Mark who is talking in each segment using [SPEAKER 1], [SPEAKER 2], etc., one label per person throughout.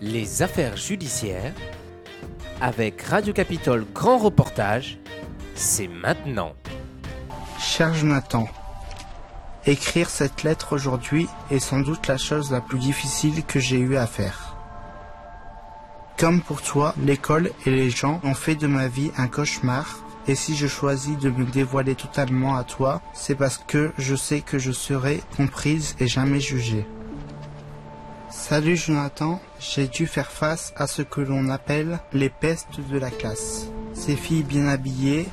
[SPEAKER 1] Les affaires judiciaires avec Radio Capitole Grand Reportage, c'est maintenant.
[SPEAKER 2] Cher Jonathan, écrire cette lettre aujourd'hui est sans doute la chose la plus difficile que j'ai eu à faire. Comme pour toi, l'école et les gens ont fait de ma vie un cauchemar et si je choisis de me dévoiler totalement à toi, c'est parce que je sais que je serai comprise et jamais jugée. Salut Jonathan, j'ai dû faire face à ce que l'on appelle les pestes de la classe. Ces filles bien habillées,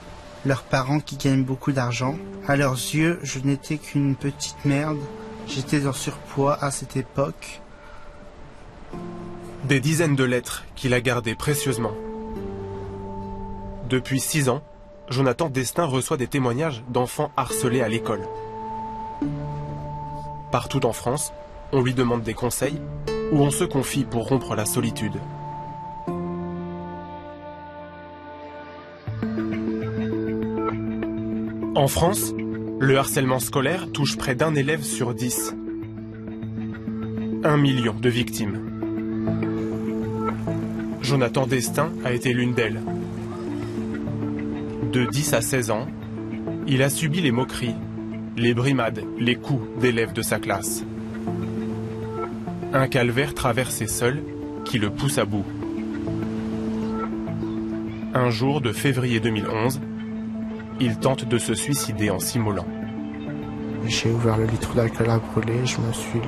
[SPEAKER 2] leurs parents qui gagnent beaucoup d'argent. À leurs yeux, je n'étais qu'une petite merde. J'étais en surpoids à cette époque.
[SPEAKER 3] Des dizaines de lettres qu'il a gardées précieusement. Depuis six ans, Jonathan Destin reçoit des témoignages d'enfants harcelés à l'école. Partout en France, on lui demande des conseils ou on se confie pour rompre la solitude. En France, le harcèlement scolaire touche près d'un élève sur dix. Un million de victimes. Jonathan Destin a été l'une d'elles. De 10 à 16 ans, il a subi les moqueries, les brimades, les coups d'élèves de sa classe. Un calvaire traversé seul qui le pousse à bout. Un jour de février 2011, il tente de se suicider en s'immolant.
[SPEAKER 2] J'ai ouvert le litre d'alcool à brûler, je me suis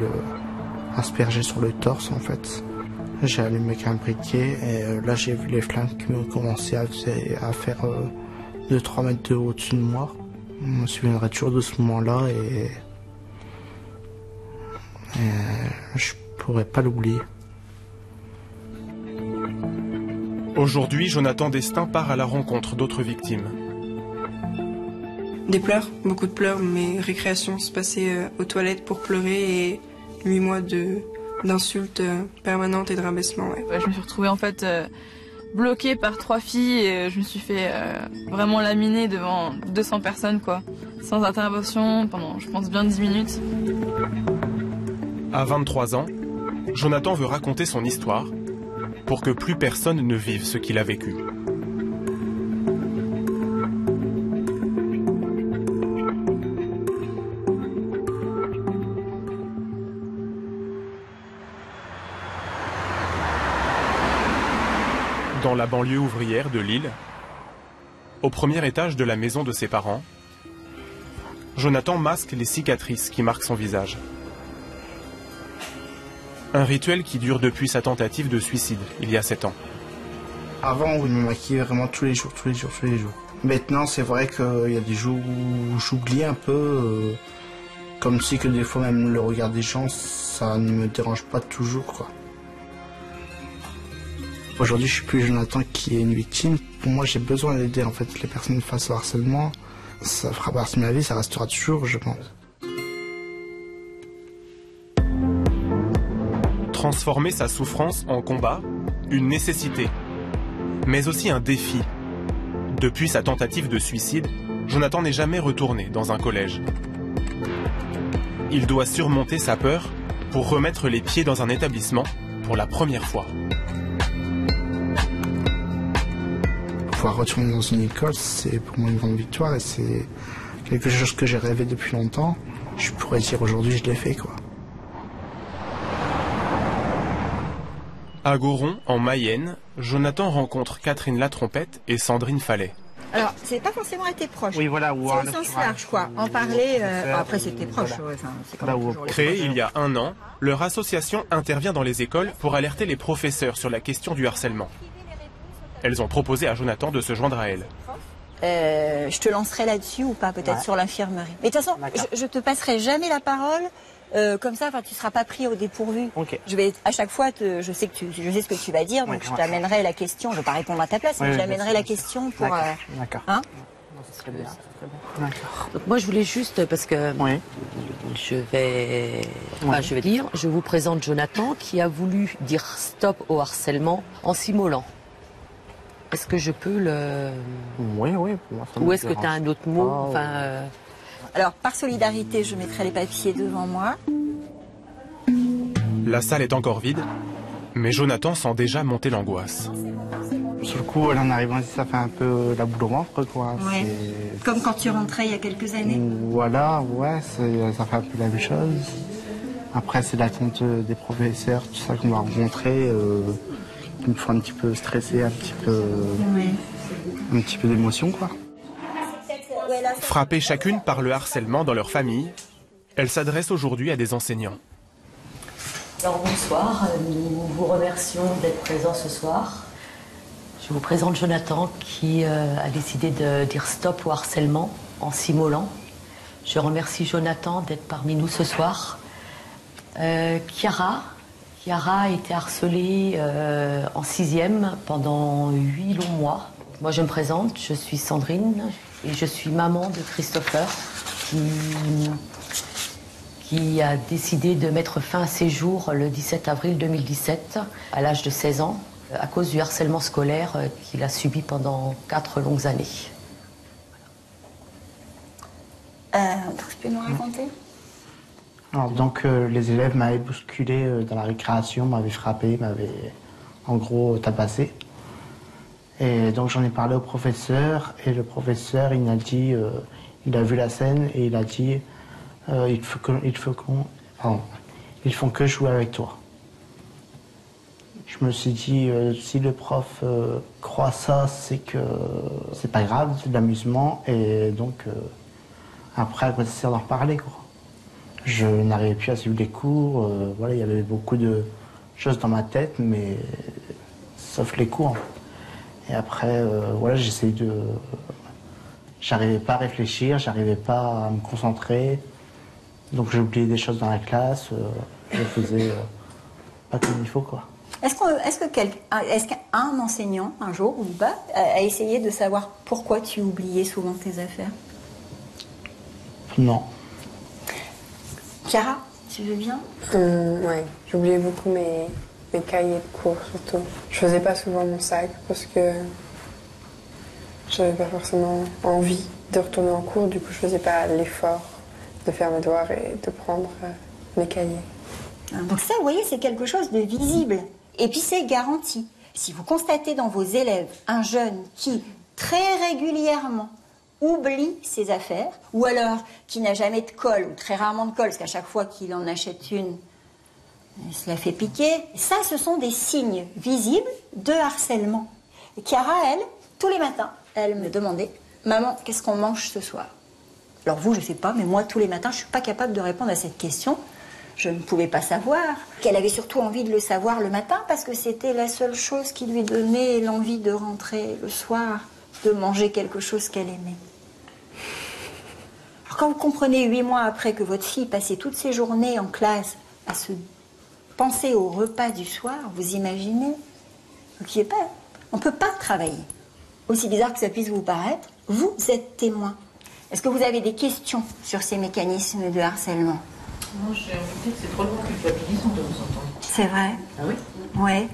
[SPEAKER 2] aspergé sur le torse en fait. J'ai allumé un briquet et euh, là j'ai vu les flammes qui ont commencé à, faire 2-3 mètres de haut au-dessus de moi. Je me souviendrai toujours de ce moment-là et, et je pourrais pas l'oublier.
[SPEAKER 3] Aujourd'hui, Jonathan Destin part à la rencontre d'autres victimes.
[SPEAKER 4] Des pleurs, beaucoup de pleurs. Mes récréations se passaient euh, aux toilettes pour pleurer et huit mois de d'insultes euh, permanentes et de rabaissement. Ouais.
[SPEAKER 5] Je me suis retrouvée en fait euh, bloquée par trois filles et je me suis fait vraiment laminer devant 200 personnes quoi, sans intervention pendant je pense bien 10 minutes.
[SPEAKER 3] À 23 ans, Jonathan veut raconter son histoire pour que plus personne ne vive ce qu'il a vécu. Dans la banlieue ouvrière de Lille, au premier étage de la maison de ses parents, Jonathan masque les cicatrices qui marquent son visage. Un rituel qui dure depuis sa tentative de suicide, il y a 7 ans.
[SPEAKER 2] Avant, on me maquillait vraiment tous les jours, tous les jours, tous les jours. Maintenant, c'est vrai qu'il y a des jours où j'oublie un peu, euh, comme si que des fois même le regard des gens, ça ne me dérange pas toujours, quoi. Aujourd'hui, je suis plus Jonathan qui est une victime. Pour moi, j'ai besoin d'aider en fait les personnes face au harcèlement. Ça fera partie de ma vie, ça restera toujours, je pense.
[SPEAKER 3] Transformer sa souffrance en combat, une nécessité, mais aussi un défi. Depuis sa tentative de suicide, Jonathan n'est jamais retourné dans un collège. Il doit surmonter sa peur pour remettre les pieds dans un établissement pour la première fois.
[SPEAKER 2] Pouvoir retourner dans une école, c'est pour moi une grande victoire et c'est quelque chose que j'ai rêvé depuis longtemps. Je pourrais dire aujourd'hui je l'ai fait quoi.
[SPEAKER 3] À Goron, en Mayenne, Jonathan rencontre Catherine Latrompette et Sandrine Fallet.
[SPEAKER 6] Alors, c'est pas forcément été proche.
[SPEAKER 7] Oui, voilà. Ou
[SPEAKER 6] c'est au sens large, quoi. En parler, euh, après c'était proche. Ouais, enfin, c'est quand même toujours les
[SPEAKER 3] Créée
[SPEAKER 6] proches.
[SPEAKER 3] il y a un an, leur association intervient dans les écoles pour alerter les professeurs sur la question du harcèlement. Elles ont proposé à Jonathan de se joindre à elle.
[SPEAKER 6] Euh, je te lancerai là-dessus ou pas, peut-être
[SPEAKER 7] Ouais.
[SPEAKER 6] sur l'infirmerie. Mais de toute façon, je, je te passerai jamais la parole. Euh, comme ça, enfin, tu seras pas pris au dépourvu.
[SPEAKER 7] Ok.
[SPEAKER 6] Je vais à chaque fois, te, je sais que tu, je sais ce que tu vas dire, donc
[SPEAKER 7] Ouais,
[SPEAKER 6] je
[SPEAKER 7] ouais.
[SPEAKER 6] t'amènerai la question. Je vais pas répondre à ta place, mais
[SPEAKER 7] Oui,
[SPEAKER 6] je
[SPEAKER 7] oui,
[SPEAKER 6] t'amènerai la question pour.
[SPEAKER 7] D'accord.
[SPEAKER 6] euh,
[SPEAKER 7] D'accord.
[SPEAKER 6] hein
[SPEAKER 7] bien. bien.
[SPEAKER 8] Donc moi je voulais juste parce que
[SPEAKER 7] Oui.
[SPEAKER 8] je vais enfin, je vais dire, je vous présente Jonathan qui a voulu dire stop au harcèlement en s'immolant. Est-ce que je peux le
[SPEAKER 7] Oui, oui. pour moi, ça
[SPEAKER 8] ou est-ce que tu as un autre mot enfin euh,
[SPEAKER 6] Alors, par solidarité, je mettrai les papiers devant moi.
[SPEAKER 3] La salle est encore vide, Mais Jonathan sent déjà monter l'angoisse.
[SPEAKER 2] Sur le coup, en arrivant ici, ça fait un peu la boule au ventre, quoi.
[SPEAKER 6] Ouais. Comme quand tu rentrais il y a quelques années.
[SPEAKER 2] Voilà, ouais, ça fait un peu la même chose. Après, c'est l'attente des professeurs, tout ça qu'on va rencontrer, euh, qui me font un petit peu stresser, un petit peu,
[SPEAKER 6] Ouais.
[SPEAKER 2] un petit peu d'émotion, quoi.
[SPEAKER 3] Frappées chacune par le harcèlement dans leur famille, elles s'adressent aujourd'hui à des enseignants.
[SPEAKER 8] Alors bonsoir, nous vous remercions d'être présents ce soir. Je vous présente Jonathan qui euh, a décidé de dire stop au harcèlement en s'immolant. Je remercie Jonathan d'être parmi nous ce soir. Euh, Chiara, Chiara a été harcelée euh, en sixième pendant huit longs mois. Moi je me présente, je suis Sandrine et je suis maman de Christopher qui qui a décidé de mettre fin à ses jours le 17 avril 2017, à l'âge de 16 ans, à cause du harcèlement scolaire euh, qu'il a subi pendant quatre longues années.
[SPEAKER 6] Euh, tu peux nous raconter?
[SPEAKER 2] Alors, donc, euh, les élèves m'avaient bousculé euh, dans la récréation, m'avaient frappé, m'avaient en gros tabassé. Et donc, j'en ai parlé au professeur, et le professeur, il m'a dit, euh, il a vu la scène, et il a dit, euh, il faut que- qu'on, ils font que jouer avec toi. Je me suis dit, euh, si le prof croit ça, c'est que c'est pas grave, c'est de l'amusement, et donc, après, quoi ça sert d'en reparler, quoi. Je n'arrivais plus à suivre les cours. voilà, il y avait beaucoup de choses dans ma tête, mais sauf les cours. Et après, euh, voilà, j'essayais de. J'arrivais pas à réfléchir, j'arrivais pas à me concentrer. Donc j'ai oublié des choses dans la classe. euh, je faisais euh, pas comme il faut, quoi.
[SPEAKER 6] Est-ce qu'on- est-ce que quel- est-ce qu'un enseignant, un jour ou pas, a a essayé de savoir pourquoi tu oubliais souvent tes affaires?
[SPEAKER 2] Non.
[SPEAKER 6] Chiara, tu veux bien?
[SPEAKER 9] Hum, ouais, j'oubliais beaucoup mes, mes cahiers de cours surtout. Je faisais pas souvent mon sac parce que j'avais pas forcément envie de retourner en cours, du coup je faisais pas l'effort de faire mes devoirs et de prendre euh, mes cahiers.
[SPEAKER 6] Donc ça, vous voyez, c'est quelque chose de visible. Et puis c'est garanti. Si vous constatez dans vos élèves un jeune qui, très régulièrement, oublie ses affaires, ou alors qui n'a jamais de colle, ou très rarement de colle, parce qu'à chaque fois qu'il en achète une, il se la fait piquer, ça, ce sont des signes visibles de harcèlement. Et Chiara, elle, tous les matins, elle me demandait, maman, qu'est-ce qu'on mange ce soir? Alors vous, je ne sais pas, mais moi, tous les matins, je ne suis pas capable de répondre à cette question. Je ne pouvais pas savoir. Qu'elle avait surtout envie de le savoir le matin parce que c'était la seule chose qui lui donnait l'envie de rentrer le soir, de manger quelque chose qu'elle aimait. Alors quand vous comprenez huit mois après que votre fille passait toutes ses journées en classe à se penser au repas du soir, vous imaginez Ok, pas, on ne peut pas travailler. Aussi bizarre que ça puisse vous paraître, vous êtes témoin. Est-ce que vous avez des questions sur ces mécanismes de harcèlement?
[SPEAKER 8] Moi, j'ai envie de dire que c'est drôlement culpabilisant de vous entendre.
[SPEAKER 6] C'est vrai?
[SPEAKER 8] Ah oui?
[SPEAKER 6] Ouais.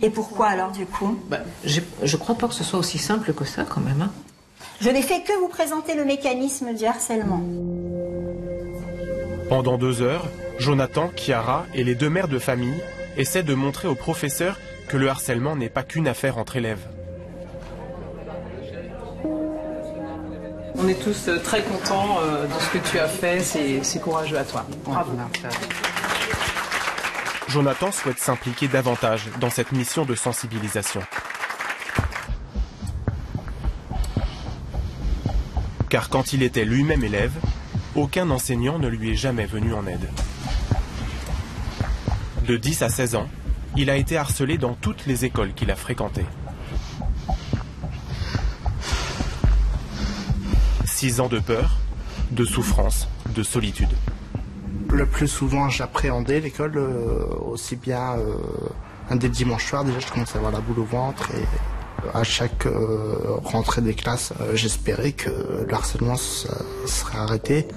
[SPEAKER 6] Et pourquoi alors du coup?
[SPEAKER 7] Bah, je crois pas que ce soit aussi simple que ça quand même. hein.
[SPEAKER 6] Je n'ai fait que vous présenter le mécanisme du harcèlement.
[SPEAKER 3] Pendant deux heures, Jonathan, Chiara et les deux mères de famille essaient de montrer aux professeurs que le harcèlement n'est pas qu'une affaire entre élèves.
[SPEAKER 10] On est tous euh, très contents euh, de ce que tu as fait, c'est c'est courageux à toi. Bravo.
[SPEAKER 3] Jonathan souhaite s'impliquer davantage dans cette mission de sensibilisation. Car quand il était lui-même élève, aucun enseignant ne lui est jamais venu en aide. De 10 à 16 ans, il a été harcelé dans toutes les écoles qu'il a fréquentées. 6 ans de peur, de souffrance, de solitude.
[SPEAKER 2] Le plus souvent, j'appréhendais l'école, euh, aussi bien euh, un des dimanches soirs, déjà, je commençais à avoir la boule au ventre. Et à chaque euh, rentrée des classes, euh, j'espérais que le harcèlement serait arrêté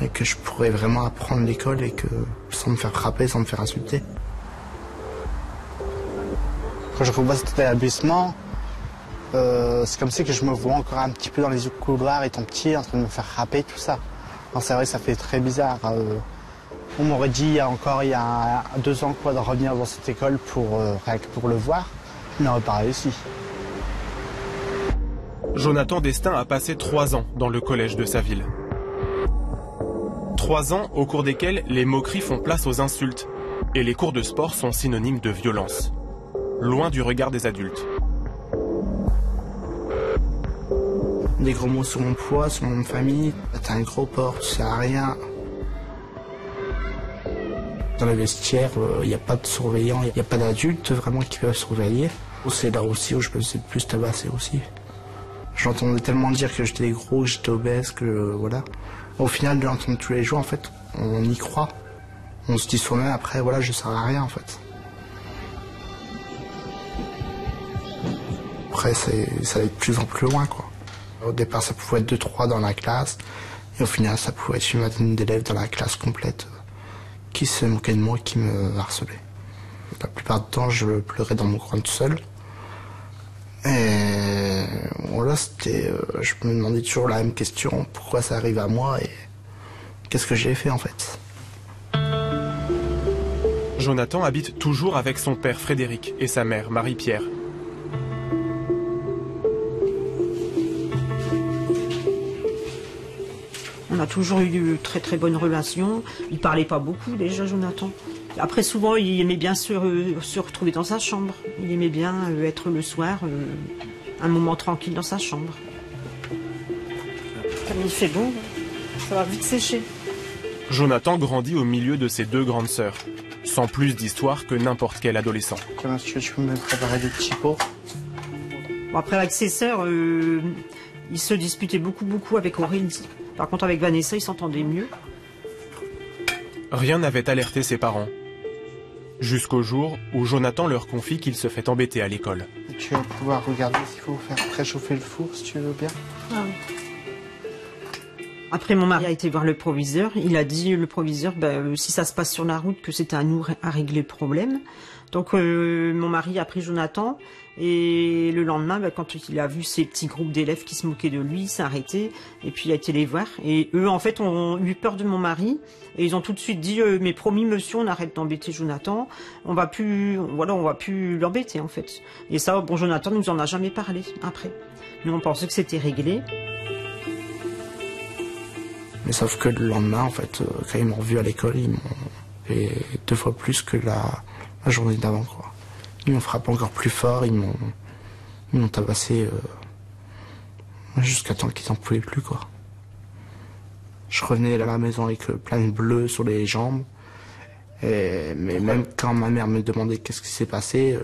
[SPEAKER 2] et que je pourrais vraiment apprendre l'école et que sans me faire frapper, sans me faire insulter. Quand je revois cet établissement, euh, c'est comme si que je me vois encore un petit peu dans les couloirs étant petit, en train de me faire frapper, tout ça. C'est vrai ça fait très bizarre. On m'aurait dit il y a encore il y a deux ans quoi, de revenir dans cette école pour, pour le voir. Il n'aurait pas réussi.
[SPEAKER 3] Jonathan Destin a passé trois ans dans le collège de sa ville. Trois ans au cours desquels les moqueries font place aux insultes et les cours de sport sont synonymes de violence, loin du regard des adultes.
[SPEAKER 2] Des gros mots sur mon poids, sur mon famille. T'es un gros porc, tu sers à rien. Dans le vestiaire, il n'y a pas de surveillant, il n'y a pas d'adultes vraiment qui peuvent surveiller. C'est là aussi où je me suis le plus tabassé aussi. J'entendais tellement dire que j'étais gros, que j'étais obèse, que voilà. Au final, de l'entendre tous les jours, en fait, on y croit. On se dit soi-même après, voilà, je sers à rien en fait. Après, ça allait de plus en plus loin, quoi. Au départ, ça pouvait être 2-3 dans la classe, et au final, ça pouvait être une vingtaine d'élèves dans la classe complète qui se moquaient de moi qui me harcelaient. La plupart du temps, je pleurais dans mon coin tout seul. Et voilà, c'était. Euh, je me demandais toujours la même question pourquoi ça arrive à moi et qu'est-ce que j'ai fait en fait.
[SPEAKER 3] Jonathan habite toujours avec son père Frédéric et sa mère Marie-Pierre.
[SPEAKER 7] On a toujours eu de très très bonnes relations. Il parlait pas beaucoup déjà, Jonathan. Après, souvent, il aimait bien se, retrouver dans sa chambre. Il aimait bien euh, être le soir, euh, un moment tranquille dans sa chambre. Comme il fait beau, ça va vite sécher.
[SPEAKER 3] Jonathan grandit au milieu de ses deux grandes sœurs, sans plus d'histoire que n'importe quel adolescent.
[SPEAKER 2] Comment est-ce que tu peux me préparer des petits pots?
[SPEAKER 7] Bon, Après, avec ses sœurs, euh, il se disputait beaucoup, beaucoup avec Aurélie. Par contre, avec Vanessa, il s'entendait mieux.
[SPEAKER 3] Rien n'avait alerté ses parents. Jusqu'au jour où Jonathan leur confie qu'il se fait embêter à l'école.
[SPEAKER 2] Tu vas pouvoir regarder s'il faut faire préchauffer le four, si tu veux bien. Ah
[SPEAKER 7] Après, mon mari a été voir le proviseur. Il a dit, le proviseur, ben, si ça se passe sur la route, que c'était à nous à régler le problème. Donc euh, mon mari a pris Jonathan et le lendemain, bah, quand il a vu ces petits groupes d'élèves qui se moquaient de lui, arrêté et puis il a été les voir. Et eux, en fait, ont eu peur de mon mari et ils ont tout de suite dit euh, "Mais promis, monsieur, on arrête d'embêter Jonathan. On va plus, voilà, on va plus l'embêter en fait." Et ça, bon, Jonathan nous en a jamais parlé après. Nous, on pensait que c'était réglé.
[SPEAKER 2] Mais sauf que le lendemain, en fait, euh, quand ils m'ont revu à l'école, ils m'ont fait deux fois plus que la la journée d'avant. Quoi. Ils m'ont frappé encore plus fort, ils m'ont, ils m'ont tabassé euh, jusqu'à temps qu'ils n'en pouvaient plus. Quoi. Je revenais à la maison avec euh, plein de bleus sur les jambes. Et, mais même quand ma mère me demandait qu'est-ce qui s'est passé, euh,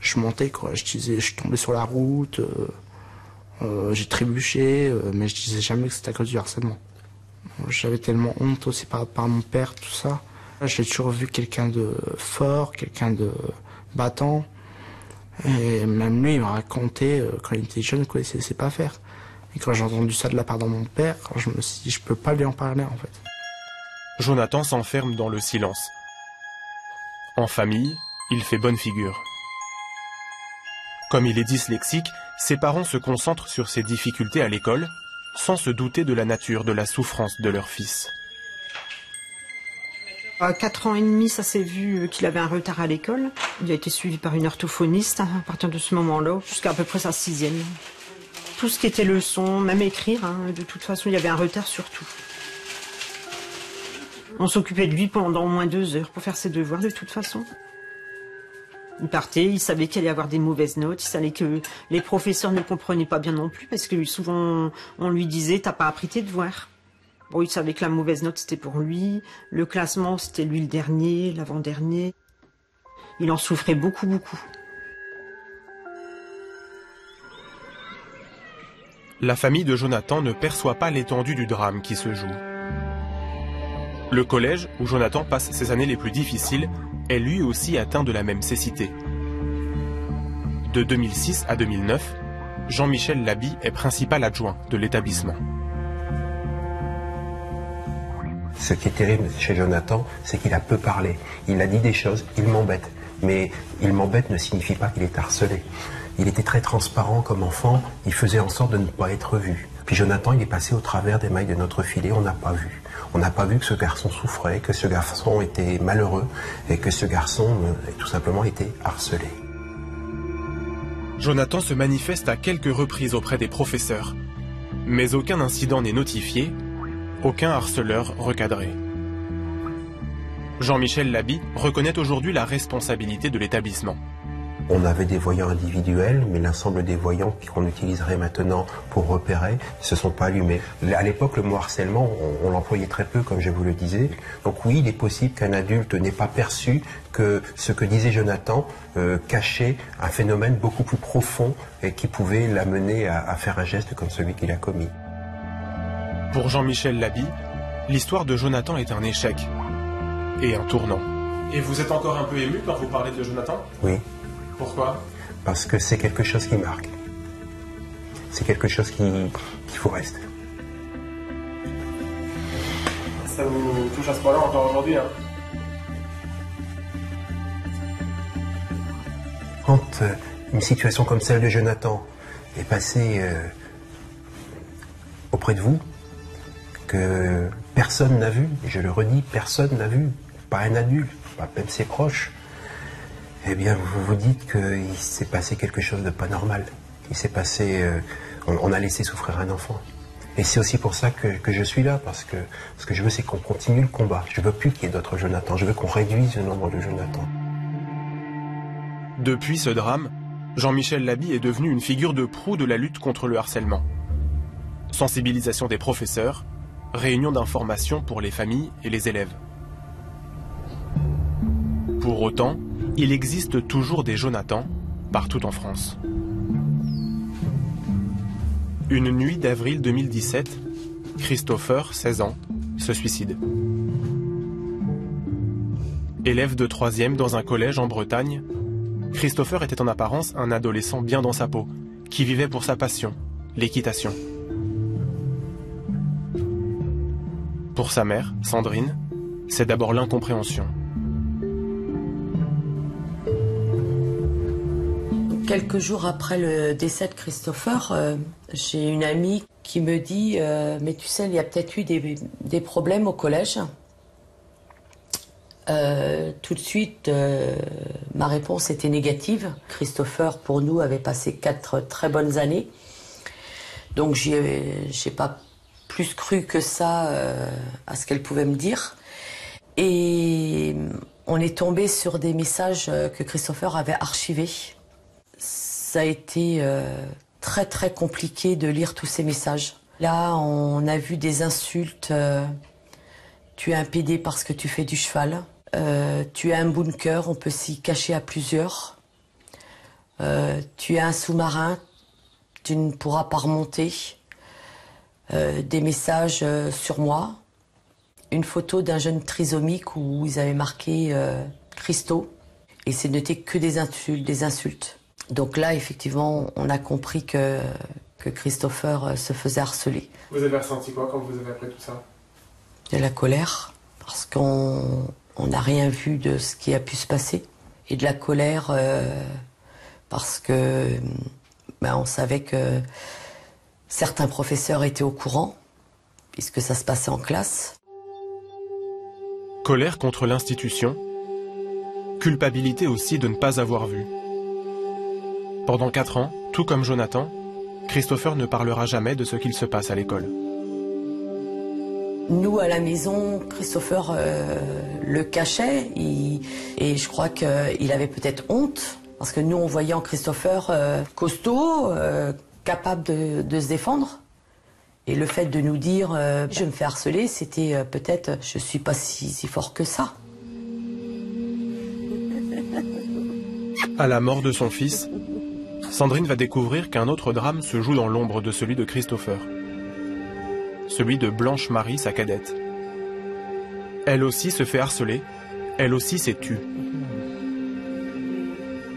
[SPEAKER 2] je montais quoi. Je disais, je tombais sur la route, j'ai trébuché, mais je disais jamais que c'était à cause du harcèlement. J'avais tellement honte aussi par, par mon père, tout ça. J'ai toujours vu quelqu'un de fort, quelqu'un de battant. Et même lui, il m'a raconté, euh, quand il était jeune, qu'il ne sait pas faire. Et quand j'ai entendu ça de la part de mon père, je me suis dit, je peux pas lui en parler, en fait.
[SPEAKER 3] Jonathan s'enferme dans le silence. En famille, il fait bonne figure. Comme il est dyslexique, ses parents se concentrent sur ses difficultés à l'école, sans se douter de la nature de la souffrance de leur fils.
[SPEAKER 7] À 4 ans et demi, ça s'est vu euh, qu'il avait un retard à l'école. Il a été suivi par une orthophoniste à partir de ce moment-là, jusqu'à à peu près sa sixième. Tout ce qui était leçon, même écrire, hein, de toute façon, il y avait un retard sur tout. On s'occupait de lui pendant au moins deux heures pour faire ses devoirs, de toute façon. Il partait, il savait qu'il allait avoir des mauvaises notes, il savait que les professeurs ne comprenaient pas bien non plus, parce que souvent on lui disait T'as pas appris tes devoirs. Il savait que la mauvaise note c'était pour lui, le classement c'était lui le dernier, l'avant-dernier. Il en souffrait beaucoup, beaucoup.
[SPEAKER 3] La famille de Jonathan ne perçoit pas l'étendue du drame qui se joue. Le collège, où Jonathan passe ses années les plus difficiles, est lui aussi atteint de la même cécité. De 2006 à 2009, Jean-Michel Labi est principal adjoint de l'établissement.
[SPEAKER 11] Ce qui est terrible chez Jonathan, c'est qu'il a peu parlé. Il a dit des choses, il m'embête. Mais il m'embête ne signifie pas qu'il est harcelé. Il était très transparent comme enfant, il faisait en sorte de ne pas être vu. Puis Jonathan, il est passé au travers des mailles de notre filet, on n'a pas vu. On n'a pas vu que ce garçon souffrait, que ce garçon était malheureux et que ce garçon euh, tout simplement était harcelé.
[SPEAKER 3] Jonathan se manifeste à quelques reprises auprès des professeurs, mais aucun incident n'est notifié, aucun harceleur recadré. Jean-Michel Labi reconnaît aujourd'hui la responsabilité de l'établissement.
[SPEAKER 11] On avait des voyants individuels, mais l'ensemble des voyants qu'on utiliserait maintenant pour repérer ne se sont pas allumés. À l'époque, le mot harcèlement, on, l'employait très peu, comme je vous le disais. Donc oui, il est possible qu'un adulte n'ait pas perçu que ce que disait Jonathan euh, cachait un phénomène beaucoup plus profond et qui pouvait l'amener à, à faire un geste comme celui qu'il a commis.
[SPEAKER 3] Pour Jean-Michel Labi, l'histoire de Jonathan est un échec et un tournant. Et vous êtes encore un peu ému quand vous parlez de Jonathan?
[SPEAKER 11] Oui.
[SPEAKER 3] Pourquoi?
[SPEAKER 11] Parce que c'est quelque chose qui marque. C'est quelque chose qui, qui faut rester.
[SPEAKER 3] Ça vous touche à ce point-là encore aujourd'hui hein?
[SPEAKER 11] Quand euh, une situation comme celle de Jonathan est passée euh, auprès de vous, personne n'a vu, je le redis, personne n'a vu, pas un adulte, pas même ses proches, eh bien, vous vous dites qu'il s'est passé quelque chose de pas normal. Il s'est passé. Euh, on, a laissé souffrir un enfant. Et c'est aussi pour ça que, je suis là, parce que ce que je veux, c'est qu'on continue le combat. Je veux plus qu'il y ait d'autres Jonathan. Je veux qu'on réduise le nombre de Jonathan.
[SPEAKER 3] Depuis ce drame, Jean-Michel Labi est devenu une figure de proue de la lutte contre le harcèlement. Sensibilisation des professeurs, réunion d'information pour les familles et les élèves. Pour autant, il existe toujours des Jonathan partout en France. Une nuit d'avril 2017, Christopher, 16 ans, se suicide. Élève de 3 dans un collège en Bretagne, Christopher était en apparence un adolescent bien dans sa peau, qui vivait pour sa passion, l'équitation. Pour sa mère, Sandrine, c'est d'abord l'incompréhension.
[SPEAKER 8] Quelques jours après le décès de Christopher, euh, j'ai une amie qui me dit euh, Mais tu sais, il y a peut-être eu des, problèmes au collège. Euh, tout de suite, ma réponse était négative. Christopher, pour nous, avait passé quatre très bonnes années. Donc, je n'ai pas plus cru que ça à ce qu'elle pouvait me dire. Et on est tombé sur des messages que Christopher avait archivés ça a été euh, très très compliqué de lire tous ces messages. Là, on a vu des insultes. Euh, tu es un PD parce que tu fais du cheval. Euh, tu es un bunker, on peut s'y cacher à plusieurs. tu es un sous-marin, tu ne pourras pas remonter. Des messages sur moi. Une photo d'un jeune trisomique où ils avaient marqué Christo. Et c'est noté que des insultes, des insultes. Donc là, effectivement, on a compris que, que Christopher euh, se faisait harceler.
[SPEAKER 3] Vous avez ressenti quoi quand vous avez appris tout ça?
[SPEAKER 8] De la colère, parce qu'on n'a rien vu de ce qui a pu se passer. Et de la colère, euh, parce que ben, on savait que certains professeurs étaient au courant, puisque ça se passait en classe?
[SPEAKER 3] Colère contre l'institution, culpabilité aussi de ne pas avoir vu. Pendant quatre ans, tout comme Jonathan, Christopher ne parlera jamais de ce qu'il se passe à l'école.
[SPEAKER 8] Nous, à la maison, Christopher euh, le cachait et je crois qu'il avait peut-être honte parce que nous, on voyait en Christopher euh, costaud, euh, capable de, se défendre. Et le fait de nous dire je me fais harceler, c'était peut-être je suis pas si, si fort que ça.
[SPEAKER 3] À la mort de son fils, Sandrine va découvrir qu'un autre drame se joue dans l'ombre de celui de Christopher. Celui de Blanche-Marie, sa cadette. Elle aussi se fait harceler, elle aussi s'est tue.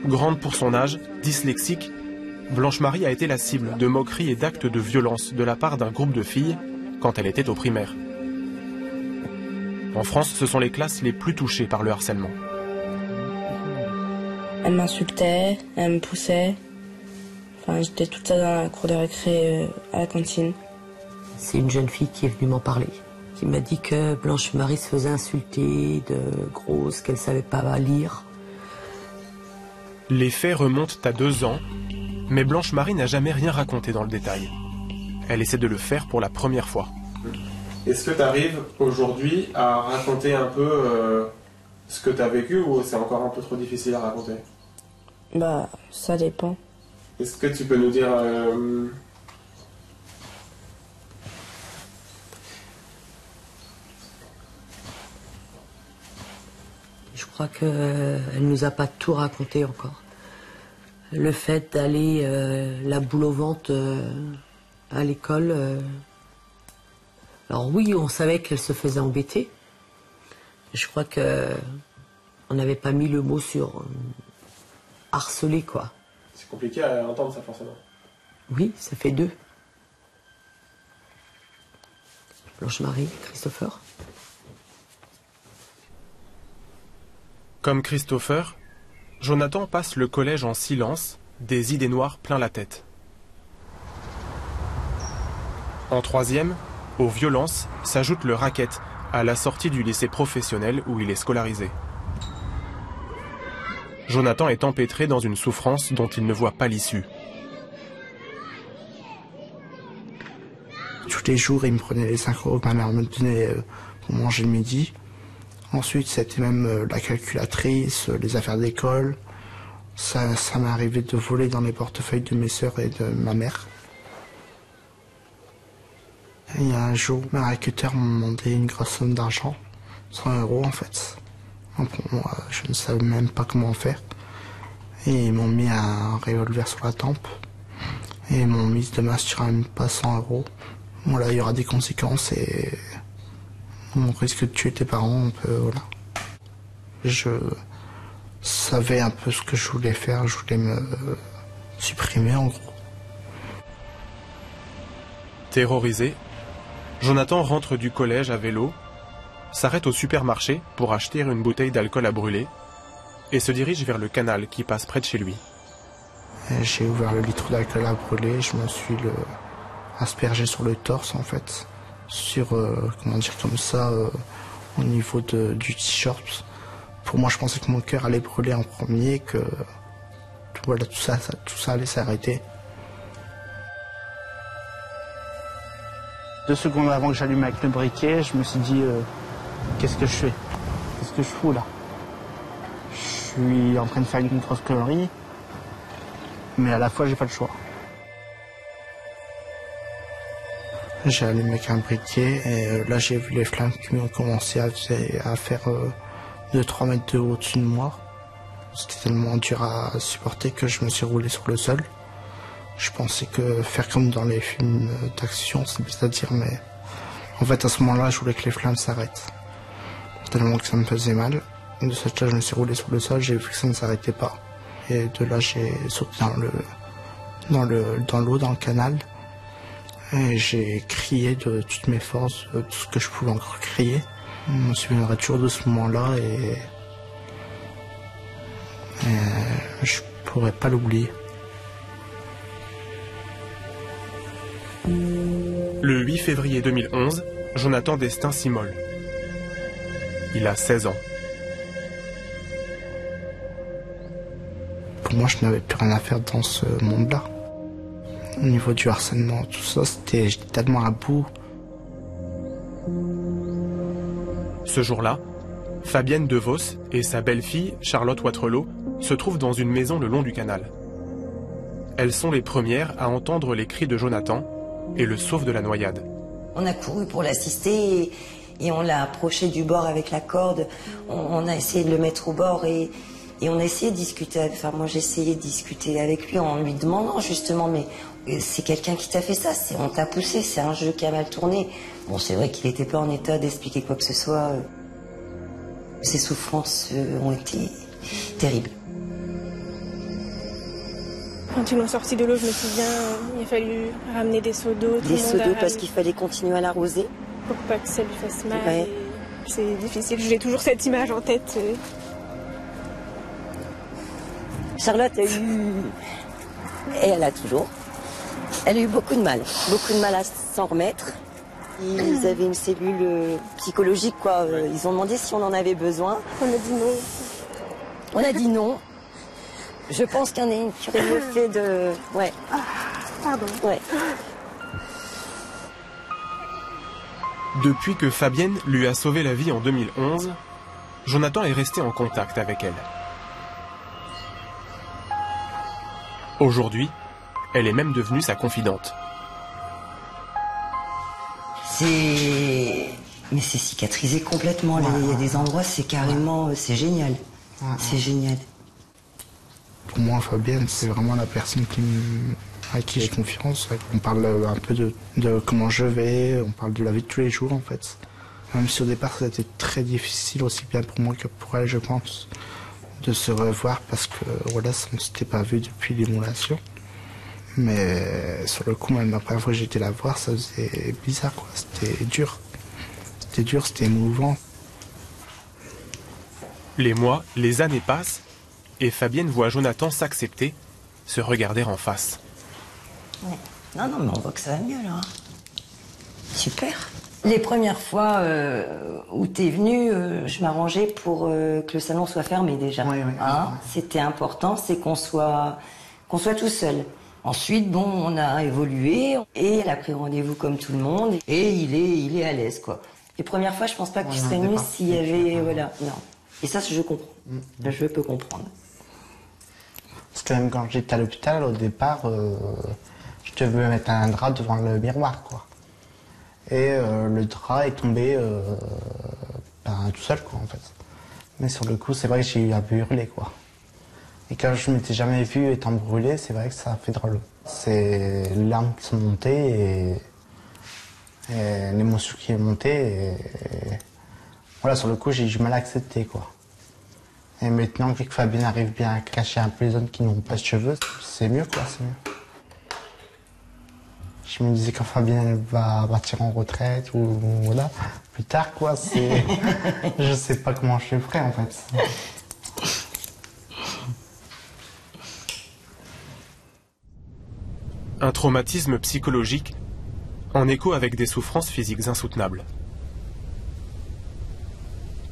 [SPEAKER 3] Grande pour son âge, dyslexique, Blanche-Marie a été la cible de moqueries et d'actes de violence de la part d'un groupe de filles quand elle était au primaire. En France, ce sont les classes les plus touchées par le harcèlement.
[SPEAKER 12] Elle m'insultait, elle me poussait, j'étais toute ça dans la cour de récré euh, à la cantine.
[SPEAKER 8] C'est une jeune fille qui est venue m'en parler. qui m'a dit que Blanche Marie se faisait insulter, de grosse, qu'elle savait pas lire.
[SPEAKER 3] Les faits remontent à deux ans, mais Blanche Marie n'a jamais rien raconté dans le détail. Elle essaie de le faire pour la première fois. Est-ce que tu arrives aujourd'hui à raconter un peu euh, ce que tu as vécu ou c'est encore un peu trop difficile à raconter?
[SPEAKER 12] Bah, ça dépend.
[SPEAKER 3] Est-ce que tu peux nous dire euh,
[SPEAKER 8] Je crois qu'elle ne nous a pas tout raconté encore. Le fait d'aller euh, la boule au ventre à l'école, alors oui, on savait qu'elle se faisait embêter. Je crois que on n'avait pas mis le mot sur euh, harceler, quoi.
[SPEAKER 3] C'est compliqué à entendre ça, forcément.
[SPEAKER 8] Oui, ça fait deux. Blanche-Marie, Christopher.
[SPEAKER 3] Comme Christopher, Jonathan passe le collège en silence, des idées noires plein la tête. En troisième, aux violences s'ajoute le racket à la sortie du lycée professionnel où il est scolarisé. Jonathan est empêtré dans une souffrance dont il ne voit pas l'issue.
[SPEAKER 2] Tous les jours, il me prenait les 5 euros me donnait euh, pour manger le midi. Ensuite, c'était même euh, la calculatrice, euh, les affaires d'école. Ça, ça m'est arrivé de voler dans les portefeuilles de mes sœurs et de ma mère. A un jour, mes recruteurs m'ont demandé une grosse somme d'argent, 100 euros en fait. moi, je ne savais même pas comment faire. Et ils m'ont mis un revolver sur la tempe. Et ils m'ont mis de masse sur même pas 100 euros. Voilà, il y aura des conséquences et on risque de tuer tes parents, on peut, voilà. Je savais un peu ce que je voulais faire, je voulais me supprimer en gros.
[SPEAKER 3] Terrorisé, Jonathan rentre du collège à vélo, s'arrête au supermarché pour acheter une bouteille d'alcool à brûler et se dirige vers le canal qui passe près de chez lui.
[SPEAKER 2] J'ai ouvert le litre d'alcool à brûler, je me suis le aspergé sur le torse en fait, sur euh, comment dire comme ça euh, au niveau du t-shirt. Pour moi, je pensais que mon cœur allait brûler en premier, que tout ça, tout ça allait s'arrêter. Deux secondes avant que j'allume avec le briquet, je me suis dit euh, qu'est-ce que je fais? Qu'est-ce que je fous là? Je suis en train de faire une grosse connerie, mais à la fois j'ai pas le choix. J'ai allumé un briquet et euh, là j'ai vu les flammes qui ont commencé à, faire 2-3 euh, mètres de haut au-dessus de moi. C'était tellement dur à supporter que je me suis roulé sur le sol. Je pensais que faire comme dans les films d'action, c'est à dire, mais en fait à ce moment-là, je voulais que les flammes s'arrêtent. Tellement que ça me faisait mal. De cette là, je me suis roulé sur le sol, j'ai vu que ça ne s'arrêtait pas. Et de là, j'ai sauté dans le dans le dans l'eau, dans le canal. Et j'ai crié de toutes mes forces, de tout ce que je pouvais encore crier. Je me souviendrai toujours de ce moment-là et, et je pourrais pas l'oublier.
[SPEAKER 3] Le 8 février 2011, Jonathan Destin s'immole. Il a 16 ans.
[SPEAKER 2] Pour moi, je n'avais plus rien à faire dans ce monde-là. Au niveau du harcèlement, tout ça, c'était j'étais tellement à bout.
[SPEAKER 3] Ce jour-là, Fabienne DeVos et sa belle-fille, Charlotte Watrelot, se trouvent dans une maison le long du canal. Elles sont les premières à entendre les cris de Jonathan et le sauve de la noyade.
[SPEAKER 13] On a couru pour l'assister et, on l'a approché du bord avec la corde. On, a essayé de le mettre au bord et, on a essayé de discuter. Enfin, moi, j'ai essayé de discuter avec lui en lui demandant justement, mais c'est quelqu'un qui t'a fait ça, on t'a poussé, c'est un jeu qui a mal tourné. Bon, c'est vrai qu'il n'était pas en état d'expliquer quoi que ce soit. Ses souffrances euh, ont été terribles.
[SPEAKER 14] Quand ils m'ont sorti de l'eau, je me souviens, il a fallu ramener des seaux d'eau.
[SPEAKER 13] Des seaux d'eau parce qu'il fallait continuer à l'arroser.
[SPEAKER 14] Pour pas que ça lui fasse mal. C'est difficile, j'ai toujours cette image en tête.
[SPEAKER 13] Charlotte a eu, et elle a toujours, elle a eu beaucoup de mal, beaucoup de mal à s'en remettre. Ils avaient une cellule euh, psychologique, quoi. Euh, Ils ont demandé si on en avait besoin.
[SPEAKER 14] On a dit non.
[SPEAKER 13] On a dit non. Je pense qu'il y en a une qui aurait mieux fait de... Ouais.
[SPEAKER 14] Pardon.
[SPEAKER 13] Ouais.
[SPEAKER 3] Depuis que Fabienne lui a sauvé la vie en 2011, Jonathan est resté en contact avec elle. Aujourd'hui, elle est même devenue sa confidente.
[SPEAKER 13] C'est... Mais c'est cicatrisé complètement. Il y a des endroits, c'est carrément... C'est génial. C'est génial.
[SPEAKER 2] Pour moi, Fabienne, c'est vraiment la personne qui me- à qui j'ai confiance. On parle euh, un peu de, de comment je vais, on parle de la vie de tous les jours en fait. Même si au départ ça a été très difficile, aussi bien pour moi que pour elle, je pense, de se revoir parce que voilà, on ne s'était pas vu depuis l'émulation. Mais sur le coup, même la première fois que j'étais la voir, ça faisait bizarre quoi. C'était dur. C'était dur, c'était émouvant.
[SPEAKER 3] Les mois, les années passent, et Fabienne voit Jonathan s'accepter, se regarder en face.
[SPEAKER 13] Ouais. Non, non, mais on voit que ça va mieux, là. Super. Les premières fois euh, où t'es venu, euh, je m'arrangeais pour euh, que le salon soit fermé déjà. Hein C'était important, c'est qu'on soit qu'on soit tout seul. Ensuite, bon, on a évolué et elle a pris rendez-vous comme tout le monde et il est il est à l'aise quoi. Les premières fois, je pense pas que tu serais venu s'il y avait voilà non. Et ça, je comprends. Je peux comprendre.
[SPEAKER 2] Parce que même quand j'étais à l'hôpital, au départ, euh, je devais mettre un drap devant le miroir, quoi. Et euh, le drap est tombé euh, ben, tout seul, quoi, en fait. Mais sur le coup, c'est vrai que j'ai eu un peu hurlé, quoi. Et quand je m'étais jamais vu étant brûlé, c'est vrai que ça fait drôle. C'est les larmes qui sont montées et, l'émotion qui est montée. Voilà, sur le coup, j'ai du mal à accepter, quoi. Et maintenant, vu que Fabienne arrive bien à cacher un peu les zones qui n'ont pas de cheveux, c'est mieux, quoi, c'est mieux. Je me disais quand Fabienne elle va partir en retraite ou voilà, plus tard, quoi, c'est. je sais pas comment je le ferai, en fait.
[SPEAKER 3] Un traumatisme psychologique en écho avec des souffrances physiques insoutenables.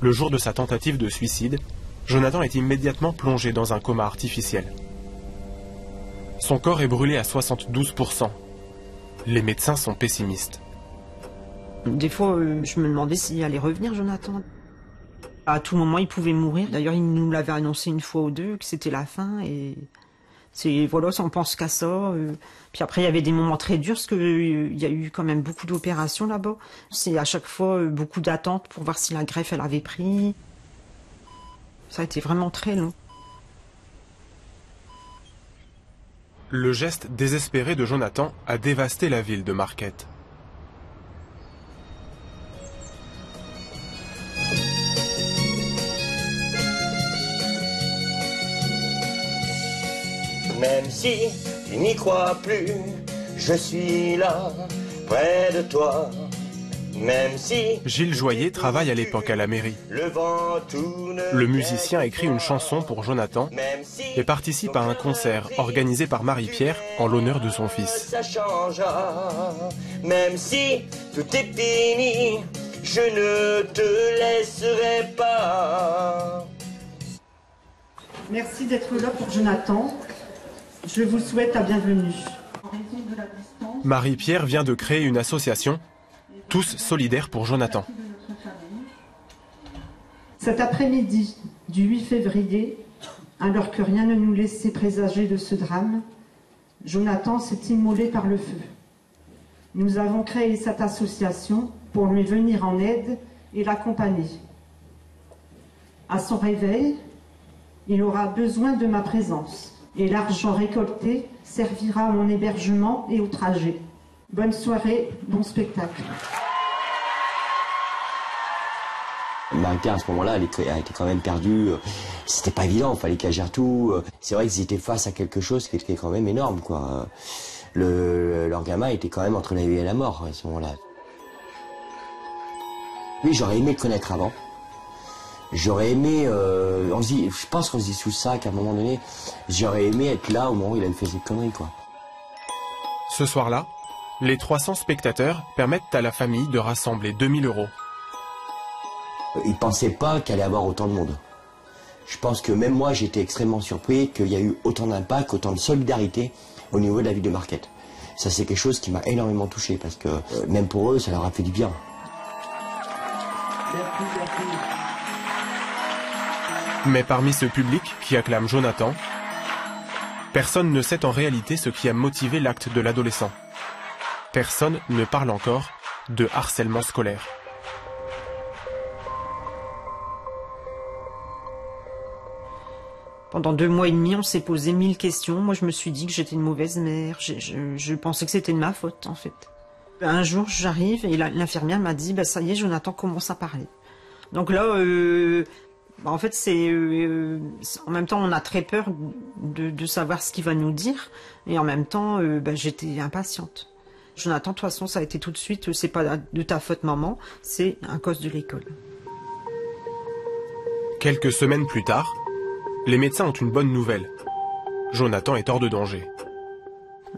[SPEAKER 3] Le jour de sa tentative de suicide, Jonathan est immédiatement plongé dans un coma artificiel. Son corps est brûlé à 72%. Les médecins sont pessimistes.
[SPEAKER 7] Des fois, euh, je me demandais s'il allait revenir, Jonathan. À tout moment, il pouvait mourir. D'ailleurs, il nous l'avait annoncé une fois ou deux que c'était la fin. Et c'est voilà, on pense qu'à ça. euh. Puis après, il y avait des moments très durs parce que euh, y a eu quand même beaucoup d'opérations là-bas. C'est à chaque fois euh, beaucoup d'attentes pour voir si la greffe elle avait pris. Ça a été vraiment très long.
[SPEAKER 3] Le geste désespéré de Jonathan a dévasté la ville de Marquette.
[SPEAKER 15] Même si tu n'y crois plus, je suis là, près de toi. Même si
[SPEAKER 3] Gilles Joyer travaille à l'époque à la mairie.
[SPEAKER 15] le vent tourne,
[SPEAKER 3] Le musicien écrit une chanson pour Jonathan et participe à un concert organisé par Marie-Pierre en l'honneur de son fils.
[SPEAKER 15] ça changera. Même si tout est fini, je ne te laisserai pas.
[SPEAKER 16] Merci d'être là pour Jonathan. Je vous souhaite la bienvenue.
[SPEAKER 3] Marie-Pierre vient de créer une association, Tous solidaires pour Jonathan.
[SPEAKER 16] Cet après-midi du 8 février, alors que rien ne nous laissait présager de ce drame, Jonathan s'est immolé par le feu. Nous avons créé cette association pour lui venir en aide et l'accompagner. À son réveil, il aura besoin de ma présence et l'argent récolté servira à mon hébergement et au trajet. Bonne soirée, bon spectacle.
[SPEAKER 17] Marie-Pierre, à ce moment-là, elle, elle était quand même perdue. Euh, C'était pas évident, il fallait qu'elle gère tout. Euh, C'est vrai qu'ils étaient face à quelque chose qui était quand même énorme, quoi. Le, leur gamin était quand même entre la vie et la mort à ce moment-là. Oui, j'aurais aimé le connaître avant. J'aurais aimé, euh, on se dit, je pense qu'on se dit sous ça qu'à un moment donné, j'aurais aimé être là au moment où il avait fait cette connerie, quoi.
[SPEAKER 3] Ce soir-là, Les 300 spectateurs permettent à la famille de rassembler 2000 euros.
[SPEAKER 17] Ils pensaient pas qu'il allait y avoir autant de monde. Je pense que même moi, j'étais extrêmement surpris qu'il y a eu autant d'impact, autant de solidarité au niveau de la ville de Marquette. Ça, c'est quelque chose qui m'a énormément touché parce que euh, même pour eux, ça leur a fait du bien.
[SPEAKER 3] Mais parmi ce public qui acclame Jonathan, personne ne sait en réalité ce qui a motivé l'acte de l'adolescent. Personne ne parle encore de harcèlement scolaire.
[SPEAKER 7] Pendant deux mois et demi, on s'est posé mille questions. Moi, je me suis dit que j'étais une mauvaise mère. Je, pensais que c'était de ma faute, en fait. Un jour, j'arrive et l'infirmière m'a dit, bah, ça y est, Jonathan commence à parler. Donc là, euh, en fait, c'est euh, c'est- en même temps, on a très peur de, de savoir ce qu'il va nous dire, et en même temps, euh, bah, j'étais impatiente. Jonathan, de toute façon, ça a été tout de suite. C'est pas de ta faute, maman. C'est à cause de l'école.
[SPEAKER 3] Quelques semaines plus tard, les médecins ont une bonne nouvelle. Jonathan est hors de danger.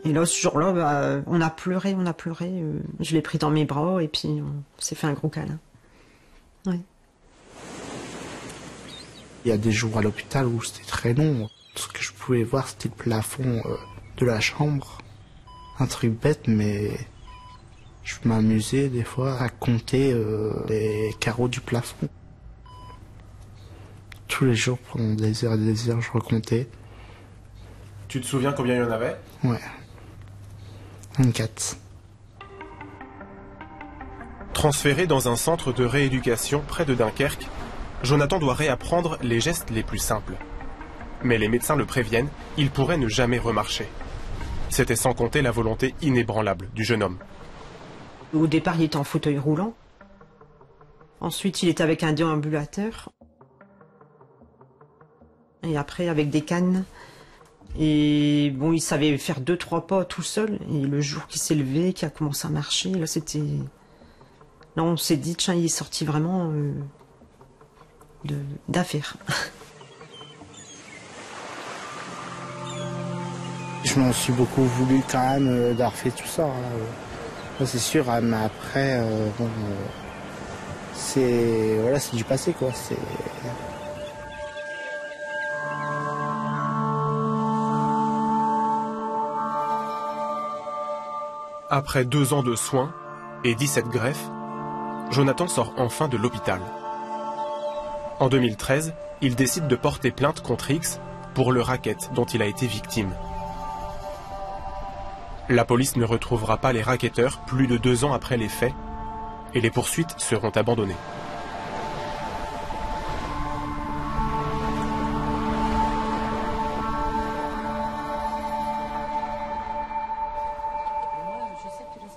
[SPEAKER 7] Et là, ce jour-là, bah, on a pleuré, on a pleuré. euh, je l'ai pris dans mes bras et puis on s'est fait un gros câlin. Ouais.
[SPEAKER 2] Il y a des jours à l'hôpital où c'était très long. Ce que je pouvais voir, c'était le plafond euh, de la chambre. Un truc bête, mais je m'amusais des fois à compter euh, les carreaux du plafond. Tous les jours, pendant des heures et des heures, je recomptais.
[SPEAKER 3] Tu te souviens combien il y en avait?
[SPEAKER 2] Ouais. 24.
[SPEAKER 3] Transféré dans un centre de rééducation près de Dunkerque, Jonathan doit réapprendre les gestes les plus simples. Mais les médecins le préviennent, il pourrait ne jamais remarcher. C'était sans compter la volonté inébranlable du jeune homme.
[SPEAKER 7] Au départ, il était en fauteuil roulant. Ensuite, il était avec un déambulateur. Et après, avec des cannes. Et bon, il savait faire deux, trois pas tout seul. Et le jour qu'il s'est levé, qu'il a commencé à marcher, là, c'était. Là, on s'est dit, tiens, il est sorti vraiment euh, d'affaires.
[SPEAKER 2] Je m'en suis beaucoup voulu quand même euh, d'avoir fait tout ça. hein. C'est sûr, hein, mais après, euh, bon, euh, c'est voilà, c'est du passé quoi. C'est
[SPEAKER 3] Après deux ans de soins et 17 greffes, Jonathan sort enfin de l'hôpital. En 2013, il décide de porter plainte contre X pour le racket dont il a été victime. La police ne retrouvera pas les racketteurs plus de deux ans après les faits et les poursuites seront abandonnées.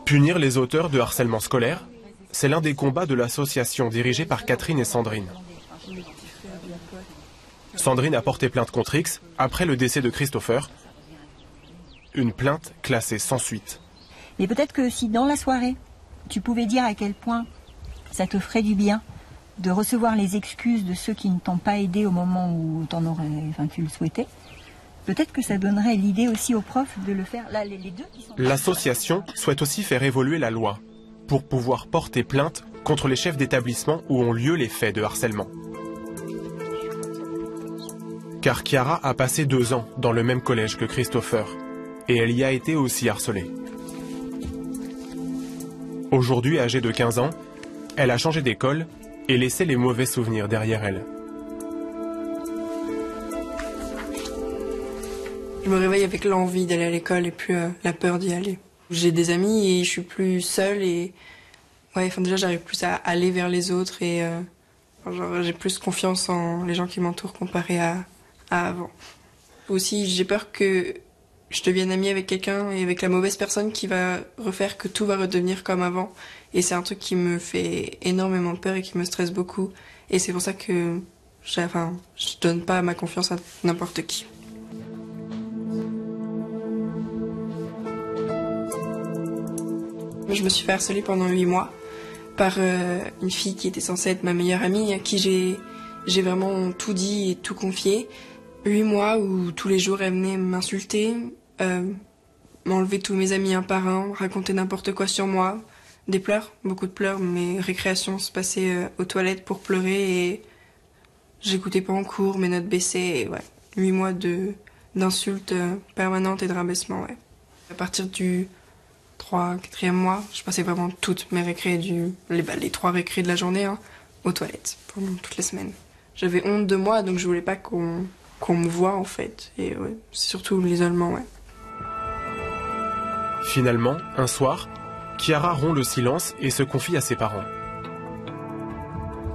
[SPEAKER 3] Punir les auteurs de harcèlement scolaire, c'est l'un des combats de l'association dirigée par Catherine et Sandrine. Sandrine a porté plainte contre X après le décès de Christopher. Une plainte classée sans suite.
[SPEAKER 18] Mais peut-être que si dans la soirée, tu pouvais dire à quel point ça te ferait du bien de recevoir les excuses de ceux qui ne t'ont pas aidé au moment où t'en aurais, enfin, tu le souhaitais, peut-être que ça donnerait l'idée aussi aux profs de le faire. Là, les, deux qui sont...
[SPEAKER 3] L'association souhaite aussi faire évoluer la loi pour pouvoir porter plainte contre les chefs d'établissement où ont lieu les faits de harcèlement. Car Chiara a passé deux ans dans le même collège que Christopher et elle y a été aussi harcelée. Aujourd'hui âgée de 15 ans, elle a changé d'école et laissé les mauvais souvenirs derrière elle.
[SPEAKER 4] Je me réveille avec l'envie d'aller à l'école et plus euh, la peur d'y aller. J'ai des amis et je suis plus seule et ouais, déjà j'arrive plus à aller vers les autres et euh, j'ai plus confiance en les gens qui m'entourent comparé à, avant. Aussi j'ai peur que je devienne amie avec quelqu'un et avec la mauvaise personne qui va refaire que tout va redevenir comme avant et c'est un truc qui me fait énormément peur et qui me stresse beaucoup et c'est pour ça que j'ai- enfin, je donne pas ma confiance à n'importe qui. Je me suis fait harceler pendant huit mois par euh, une fille qui était censée être ma meilleure amie, à qui j'ai vraiment tout dit et tout confié. Huit mois où tous les jours elle venait m'insulter, euh, m'enlever tous mes amis un par un, raconter n'importe quoi sur moi. Des pleurs, beaucoup de pleurs. Mes récréations se passaient euh, aux toilettes pour pleurer et j'écoutais pas en cours, mes notes baissaient. Et ouais, huit mois de d'insultes euh, permanentes et de rabaissement, ouais. À partir du 3, 4e mois, je passais vraiment toutes mes récré, du, les, bah, trois récrés de la journée hein, aux toilettes pendant toutes les semaines. J'avais honte de moi, donc je voulais pas qu'on qu'on me voit en fait. Et ouais, c'est surtout l'isolement, ouais.
[SPEAKER 3] Finalement, un soir, Chiara rompt le silence et se confie à ses parents.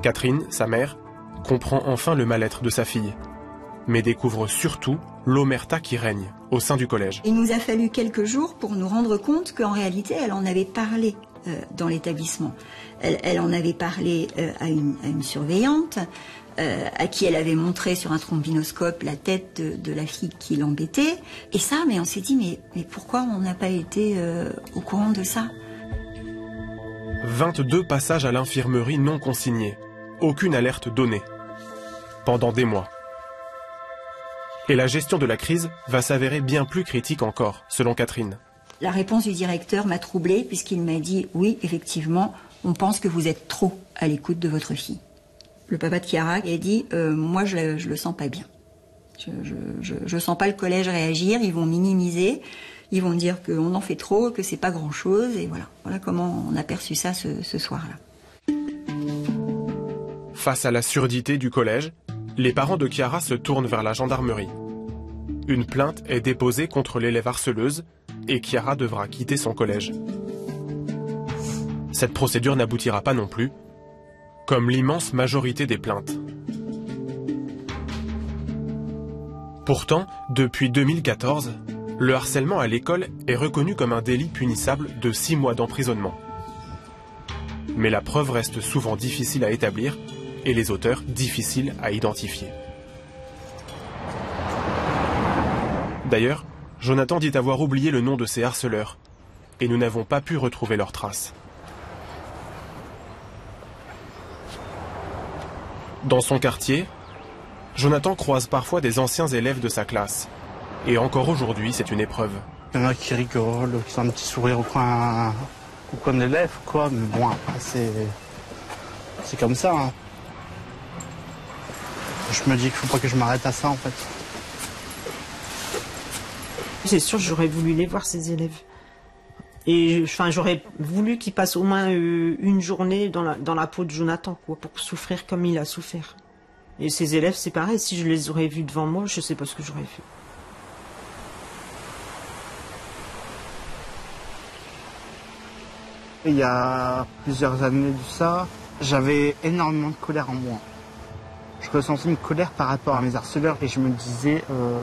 [SPEAKER 3] Catherine, sa mère, comprend enfin le mal-être de sa fille, mais découvre surtout l'omerta qui règne au sein du collège.
[SPEAKER 6] Il nous a fallu quelques jours pour nous rendre compte qu'en réalité, elle en avait parlé euh, dans l'établissement. Elle, elle, en avait parlé euh, à, une, à, une, surveillante, euh, à qui elle avait montré sur un trombinoscope la tête de, de la fille qui l'embêtait. Et ça, mais on s'est dit, mais, mais pourquoi on n'a pas été euh, au courant de ça?
[SPEAKER 3] 22 passages à l'infirmerie non consignés. Aucune alerte donnée. Pendant des mois. Et la gestion de la crise va s'avérer bien plus critique encore, selon Catherine.
[SPEAKER 6] La réponse du directeur m'a troublée puisqu'il m'a dit oui, effectivement, on pense que vous êtes trop à l'écoute de votre fille. Le papa de Chiara a dit euh, moi je, je le sens pas bien. Je, je, sens pas le collège réagir, ils vont minimiser, ils vont dire qu'on en fait trop, que c'est pas grand chose, et voilà. Voilà comment on a perçu ça ce, ce soir-là.
[SPEAKER 3] Face à la surdité du collège, les parents de Chiara se tournent vers la gendarmerie. Une plainte est déposée contre l'élève harceleuse et Chiara devra quitter son collège. Cette procédure n'aboutira pas non plus, comme l'immense majorité des plaintes. Pourtant, depuis 2014, le harcèlement à l'école est reconnu comme un délit punissable de 6 mois d'emprisonnement. Mais la preuve reste souvent difficile à établir et les auteurs difficiles à identifier. D'ailleurs, Jonathan dit avoir oublié le nom de ses harceleurs, et nous n'avons pas pu retrouver leurs traces. Dans son quartier, Jonathan croise parfois des anciens élèves de sa classe, et encore aujourd'hui, c'est une épreuve.
[SPEAKER 2] Il y en a qui rigolent, qui ont un petit sourire au coin, au coin de l'élève, quoi, mais bon. C'est comme ça. Hein. Je me dis qu'il faut pas que je m'arrête à ça, en fait.
[SPEAKER 7] C'est sûr, j'aurais voulu les voir, ces élèves. Et enfin, j'aurais voulu qu'ils passent au moins euh, une journée dans la, dans la peau de Jonathan, quoi, pour souffrir comme il a souffert. Et ces élèves, c'est pareil, si je les aurais vus devant moi, je sais pas ce que j'aurais fait.
[SPEAKER 2] Il y a plusieurs années de ça, j'avais énormément de colère en moi. Je ressentais une colère par rapport à mes harceleurs et je me disais, euh,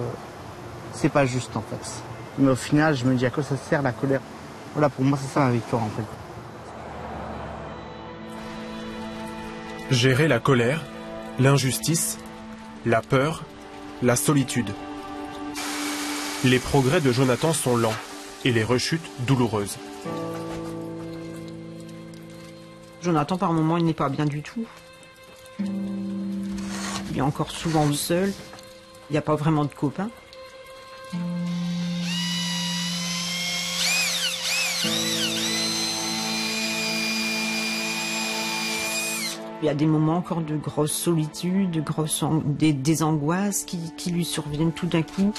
[SPEAKER 2] c'est pas juste en fait. Mais au final, je me dis à quoi ça sert la colère? Voilà, pour moi, c'est ça la victoire en fait.
[SPEAKER 3] Gérer la colère, l'injustice, la peur, la solitude. Les progrès de Jonathan sont lents et les rechutes douloureuses.
[SPEAKER 7] Jonathan, par moments, il n'est pas bien du tout. Il est encore souvent seul. Il n'y a pas vraiment de copains. Il y a des moments encore de grosse solitude, de grosses des, des angoisses qui, lui surviennent tout d'un coup.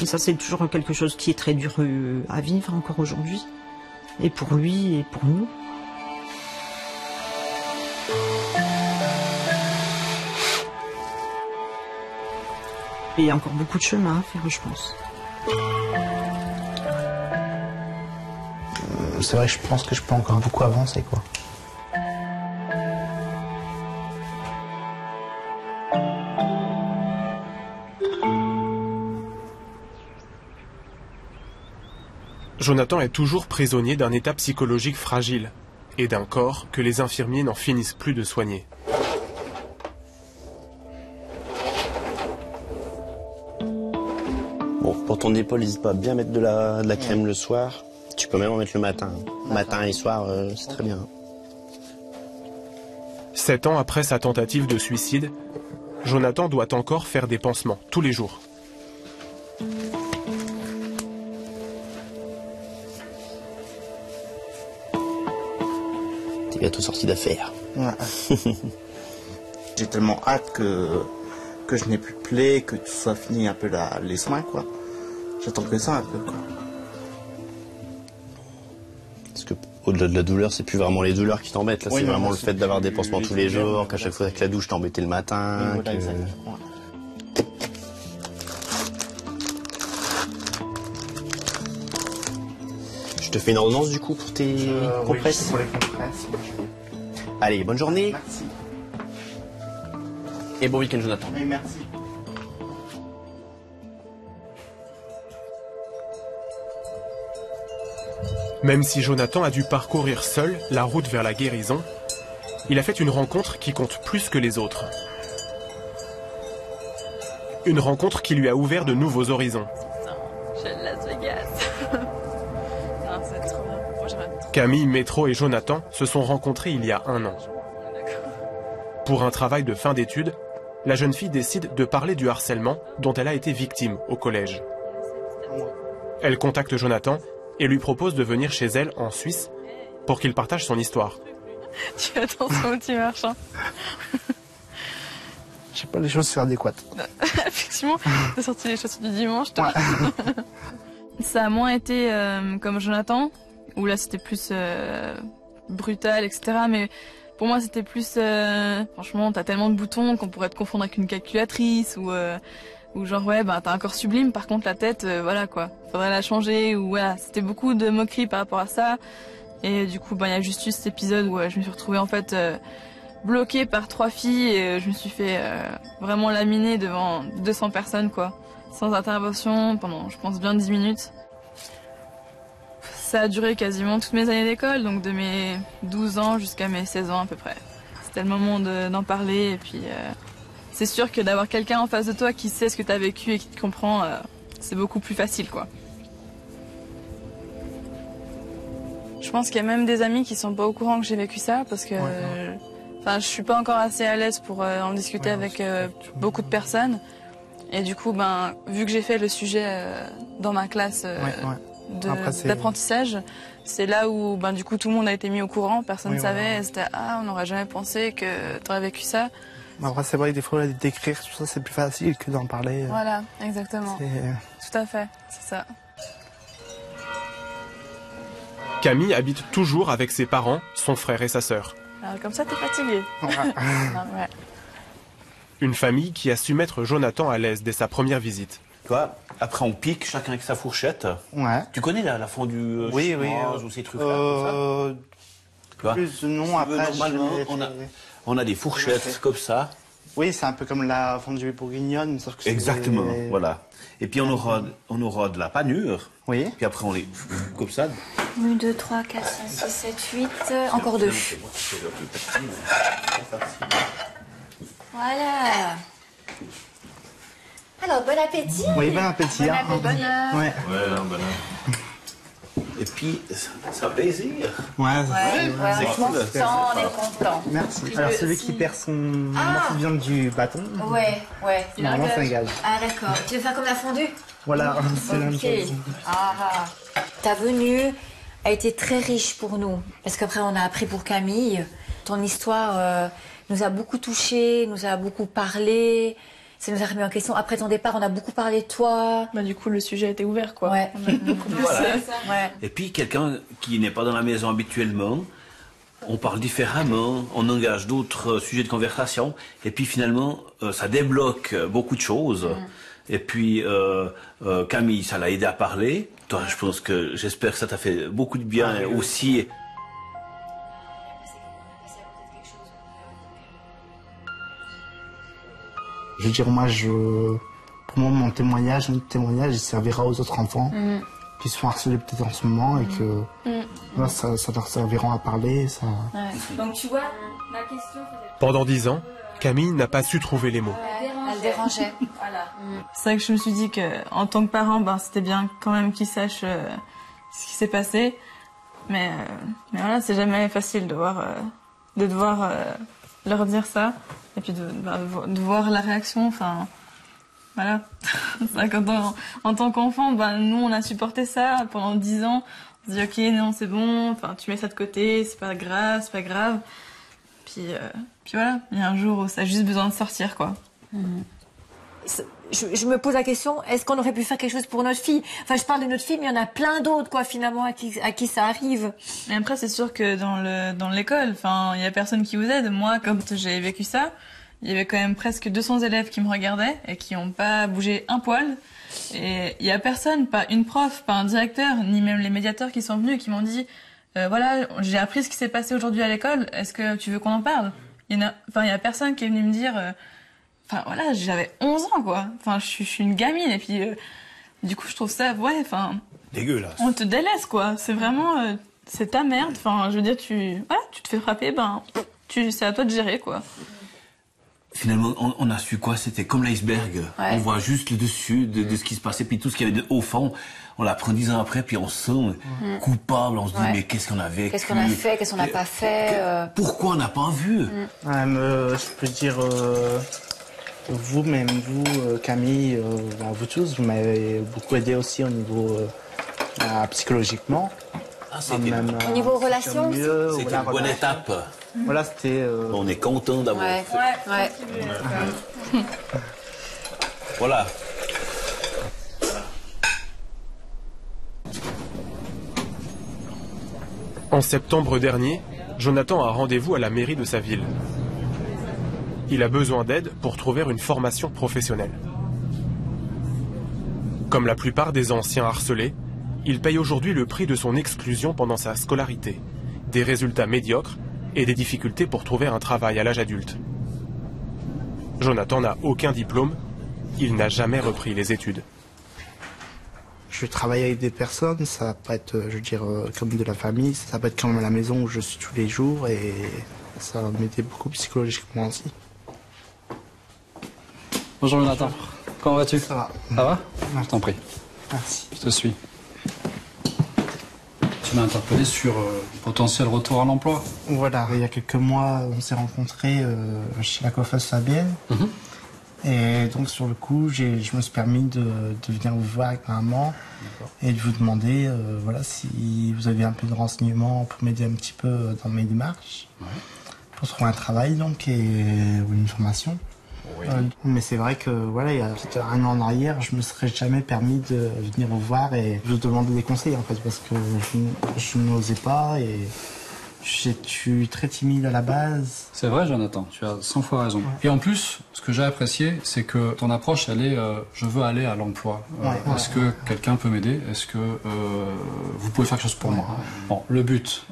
[SPEAKER 7] Et ça, c'est toujours quelque chose qui est très dur euh, à vivre encore aujourd'hui. Et pour lui et pour nous. Et il y a encore beaucoup de chemin à faire, je pense.
[SPEAKER 2] Euh, c'est vrai je pense que je peux encore beaucoup avancer, quoi.
[SPEAKER 3] Jonathan est toujours prisonnier d'un état psychologique fragile et d'un corps que les infirmiers n'en finissent plus de soigner.
[SPEAKER 19] Bon, pour ton épaule, n'hésite pas à bien mettre de la, de la crème le soir. Tu peux même en mettre le matin. Matin et soir, euh, c'est très bien.
[SPEAKER 3] Sept ans après sa tentative de suicide, Jonathan doit encore faire des pansements tous les jours.
[SPEAKER 19] Bientôt sorti d'affaires.
[SPEAKER 2] Ouais. J'ai tellement hâte que, que je n'ai plus de plaie, que tout soit fini un peu la, les soins, quoi. J'attends que ça un peu, quoi.
[SPEAKER 19] Parce que au-delà de la douleur, c'est plus vraiment les douleurs qui t'embêtent. Là,
[SPEAKER 2] Oui,
[SPEAKER 19] c'est vraiment le fait d'avoir des pansements tous les jours, qu'à chaque fois avec la douche, t'embêtais le matin.
[SPEAKER 2] Oui, voilà,
[SPEAKER 19] que-
[SPEAKER 2] exact.
[SPEAKER 19] Je te fais une ordonnance du coup pour tes
[SPEAKER 2] Euh, oui,
[SPEAKER 19] compresses
[SPEAKER 2] pour les compresses.
[SPEAKER 19] Allez, bonne journée.
[SPEAKER 2] Merci.
[SPEAKER 19] Et bon week-end, Jonathan.
[SPEAKER 2] Oui, merci.
[SPEAKER 3] Même si Jonathan a dû parcourir seul la route vers la guérison, il a fait une rencontre qui compte plus que les autres. Une rencontre qui lui a ouvert de nouveaux horizons. Camille, Métro et Jonathan se sont rencontrés il y a un an. Pour un travail de fin d'études, la jeune fille décide de parler du harcèlement dont elle a été victime au collège. Elle contacte Jonathan et lui propose de venir chez elle en Suisse pour qu'il partage son histoire.
[SPEAKER 5] Tu fais attention où tu marches. hein.
[SPEAKER 2] J'ai pas les chaussures adéquates.
[SPEAKER 5] Effectivement, t'as sorti les chaussures du dimanche, toi. Ça a moins été euh, comme Jonathan, où là c'était plus euh, brutal, etc. Mais pour moi c'était plus, euh, franchement, t'as tellement de boutons qu'on pourrait te confondre avec une calculatrice ou euh, ou genre ouais, bah t'as un corps sublime, par contre la tête, voilà quoi, faudrait la changer ou voilà, c'était beaucoup de moqueries par rapport à ça. Et du coup, bah il y a juste eu cet épisode où je me suis retrouvée en fait. bloquée par trois filles et je me suis fait vraiment laminer devant 200 personnes quoi. Sans intervention pendant je pense bien 10 minutes. Ça a duré quasiment toutes mes années d'école, donc de mes 12 ans jusqu'à mes 16 ans à peu près. C'était le moment de- d'en parler et puis euh, c'est sûr que d'avoir quelqu'un en face de toi qui sait ce que tu as vécu et qui te comprend, euh, c'est beaucoup plus facile quoi. Je pense qu'il y a même des amis qui sont pas au courant que j'ai vécu ça parce que euh, enfin je suis pas encore assez à l'aise pour euh, en discuter avec euh, beaucoup de personnes et du coup ben vu que j'ai fait le sujet euh, dans ma classe euh, d'apprentissage, c'est là où ben du coup tout le monde a été mis au courant, personne ne
[SPEAKER 2] Oui,
[SPEAKER 5] savait,
[SPEAKER 2] voilà.
[SPEAKER 5] c'était ah on n'aurait jamais pensé que tu aurais vécu ça.
[SPEAKER 2] Après, c'est vrai que des fois, d'écrire tout ça, c'est plus facile que d'en parler.
[SPEAKER 5] Voilà, exactement.
[SPEAKER 2] C'est-
[SPEAKER 5] Tout à fait, c'est ça.
[SPEAKER 3] Camille habite toujours avec ses parents, son frère et sa sœur.
[SPEAKER 5] Alors comme ça t'es fatigué. Non, ouais.
[SPEAKER 3] Une famille qui a su mettre Jonathan à l'aise dès sa première visite.
[SPEAKER 20] Tu vois, après on pique, chacun avec sa fourchette.
[SPEAKER 2] Ouais.
[SPEAKER 20] Tu connais la, la fondue euh,
[SPEAKER 2] Oui, oui.
[SPEAKER 20] chinoise
[SPEAKER 2] euh,
[SPEAKER 20] ou ces trucs-là
[SPEAKER 2] euh,
[SPEAKER 20] ça Tu vois
[SPEAKER 2] Plus non,
[SPEAKER 20] Si tu veux,
[SPEAKER 2] après.
[SPEAKER 20] normalement, on a, on a des fourchettes comme ça.
[SPEAKER 2] Oui, c'est un peu comme la fondue bourguignonne, sauf que c'est-
[SPEAKER 20] Exactement, voilà. Et puis on aura, on aura de la panure.
[SPEAKER 2] Oui.
[SPEAKER 20] Puis après on les comme ça.
[SPEAKER 21] 1, 2, 3, 4, 5, 6, 7, 8. Encore deux. Voilà. Alors, bon appétit.
[SPEAKER 2] Oui, bon appétit.
[SPEAKER 21] Bon
[SPEAKER 2] hein.
[SPEAKER 21] appétit. Bonheur.
[SPEAKER 2] Ouais.
[SPEAKER 20] Ouais, non, là. Et puis ça plaisir.
[SPEAKER 2] Ouais,
[SPEAKER 21] Ouais,
[SPEAKER 2] c'est-
[SPEAKER 21] ouais,
[SPEAKER 2] c'est cool.
[SPEAKER 21] on est content.
[SPEAKER 2] Merci. Alors, celui
[SPEAKER 21] aussi-
[SPEAKER 2] qui perd son
[SPEAKER 21] Ah.
[SPEAKER 2] morceau de viande du bâton.
[SPEAKER 21] Ouais, ouais.
[SPEAKER 2] Normalement, c'est un gage.
[SPEAKER 21] Ah, d'accord. Tu veux faire comme la fondue?
[SPEAKER 2] Voilà, c'est la même chose.
[SPEAKER 21] Ah, ah. Ta venue a été très riche pour nous. Parce qu'après, on a appris pour Camille. Ton histoire euh, nous a beaucoup touchés, nous a beaucoup parlé. Ça nous a remis en question. Après ton départ, on a beaucoup parlé de toi.
[SPEAKER 5] Bah, du coup, le sujet a été ouvert, quoi.
[SPEAKER 21] Ouais.
[SPEAKER 20] Voilà.
[SPEAKER 21] Ouais.
[SPEAKER 20] Et puis quelqu'un qui n'est pas dans la maison habituellement, on parle différemment, on engage d'autres euh, sujets de conversation, et puis finalement, euh, ça débloque beaucoup de choses. Et puis euh, euh, Camille, ça l'a aidé à parler. Toi, je pense que j'espère que ça t'a fait beaucoup de bien
[SPEAKER 2] Ah, oui.
[SPEAKER 20] aussi.
[SPEAKER 2] Je veux dire, moi, je, pour moi, mon témoignage, notre témoignage, il servira aux autres enfants
[SPEAKER 21] Mm.
[SPEAKER 2] qui se font harceler peut-être en ce moment et que
[SPEAKER 21] Mm.
[SPEAKER 2] ça, ça leur servira à parler. Ça...
[SPEAKER 21] Donc, tu vois, ma question,
[SPEAKER 3] Pendant dix ans, Camille n'a pas su trouver les mots.
[SPEAKER 21] elle dérangeait. Voilà.
[SPEAKER 5] C'est vrai que je me suis dit que en tant que parent, ben, c'était bien quand même qu'ils sachent euh, ce qui s'est passé. Mais, euh, mais voilà, c'est jamais facile de voir, euh, de devoir euh, leur dire ça et puis de, de voir la réaction. Enfin, voilà. qu'en tant, en tant qu'enfant, ben, nous on a supporté ça pendant dix ans. On te dis ok non c'est bon, enfin tu mets ça de côté, c'est pas grave, c'est pas grave. Puis, euh, puis voilà, il y a un jour où ça a juste besoin de sortir quoi.
[SPEAKER 21] Je, je me pose la question, est-ce qu'on aurait pu faire quelque chose pour notre fille? Enfin, je parle de notre fille, mais il y en a plein d'autres, quoi, finalement, à qui, à qui ça arrive.
[SPEAKER 5] Mais après, c'est sûr que dans le dans l'école, enfin, il y a personne qui vous aide. Moi, quand j'ai vécu ça, il y avait quand même presque 200 élèves qui me regardaient et qui n'ont pas bougé un poil. Et il y a personne, pas une prof, pas un directeur, ni même les médiateurs qui sont venus et qui m'ont dit, euh, voilà, j'ai appris ce qui s'est passé aujourd'hui à l'école. Est-ce que tu veux qu'on en parle? Il y en a, enfin, il y a personne qui est venu me dire. euh, Enfin voilà, j'avais 11 ans quoi. Enfin, je suis, je suis une gamine et puis euh, du coup, je trouve ça, ouais, enfin,
[SPEAKER 20] Dégueulasse.
[SPEAKER 5] on te délaisse quoi. C'est vraiment, euh, c'est ta merde. Enfin, je veux dire, tu, voilà, tu te fais frapper, ben, tu, c'est à toi de gérer quoi.
[SPEAKER 20] Finalement, on, on a su quoi? C'était comme l'iceberg.
[SPEAKER 5] Ouais.
[SPEAKER 20] On voit juste le dessus de, de ce qui se passait, puis tout ce qu'il y avait de- au fond. On l'apprend dix ans après, puis on se sent coupable. On se dit,
[SPEAKER 21] Ouais.
[SPEAKER 20] mais qu'est-ce qu'on a vécu?
[SPEAKER 21] Qu'est-ce qu'on a fait? Qu'est-ce qu'on n'a pas fait euh,
[SPEAKER 20] Pourquoi on n'a pas vu?
[SPEAKER 2] Ouais, mais, euh, je peux dire, euh, vous, même vous, euh, Camille, euh, vous tous, vous m'avez beaucoup aidé aussi au niveau euh, psychologiquement. Même, euh,
[SPEAKER 21] Au niveau relations
[SPEAKER 2] voilà,
[SPEAKER 20] une bonne étape.
[SPEAKER 2] Voilà, c'était. euh,
[SPEAKER 20] On est content d'avoir
[SPEAKER 21] Ouais,
[SPEAKER 20] fait.
[SPEAKER 21] ouais.
[SPEAKER 20] Voilà.
[SPEAKER 3] En septembre dernier, Jonathan a rendez-vous à la mairie de sa ville. Il a besoin d'aide pour trouver une formation professionnelle. Comme la plupart des anciens harcelés, il paye aujourd'hui le prix de son exclusion pendant sa scolarité, des résultats médiocres et des difficultés pour trouver un travail à l'âge adulte. Jonathan n'a aucun diplôme, il n'a jamais repris les études.
[SPEAKER 2] Je travaille avec des personnes, ça pas être, je veux dire, euh, comme de la famille, ça pas être comme à la maison où je suis tous les jours et ça m'aider beaucoup psychologiquement aussi.
[SPEAKER 22] Bonjour Jonathan, comment vas-tu? Ça
[SPEAKER 2] va.
[SPEAKER 22] Ça va? Je t'en prie.
[SPEAKER 2] Merci.
[SPEAKER 22] Je te suis. Tu m'as interpellé sur euh, potentiel retour à l'emploi.
[SPEAKER 2] Voilà, il y a quelques mois, on s'est rencontrés euh, chez la coiffeuse Fabienne. Et donc, sur le coup, je me suis permis de, de venir vous voir avec ma maman et de vous demander euh, voilà, si vous avez un peu de renseignements pour m'aider un petit peu dans mes démarches. Pour trouver un travail, donc, et, ou une formation. Euh, mais c'est vrai que voilà, il y a peut-être un an en arrière, je me serais jamais permis de venir vous voir et vous demander des conseils en fait, parce que je, je n'osais pas et je suis très timide à la base.
[SPEAKER 22] C'est vrai Jonathan, tu as 100 fois raison. Et en plus, ce que j'ai apprécié, c'est que ton approche, elle est euh, je veux aller à l'emploi. Euh,
[SPEAKER 2] Ouais,
[SPEAKER 22] Est-ce que quelqu'un peut m'aider? Est-ce que euh, vous pouvez faire quelque chose pour moi? Bon, le but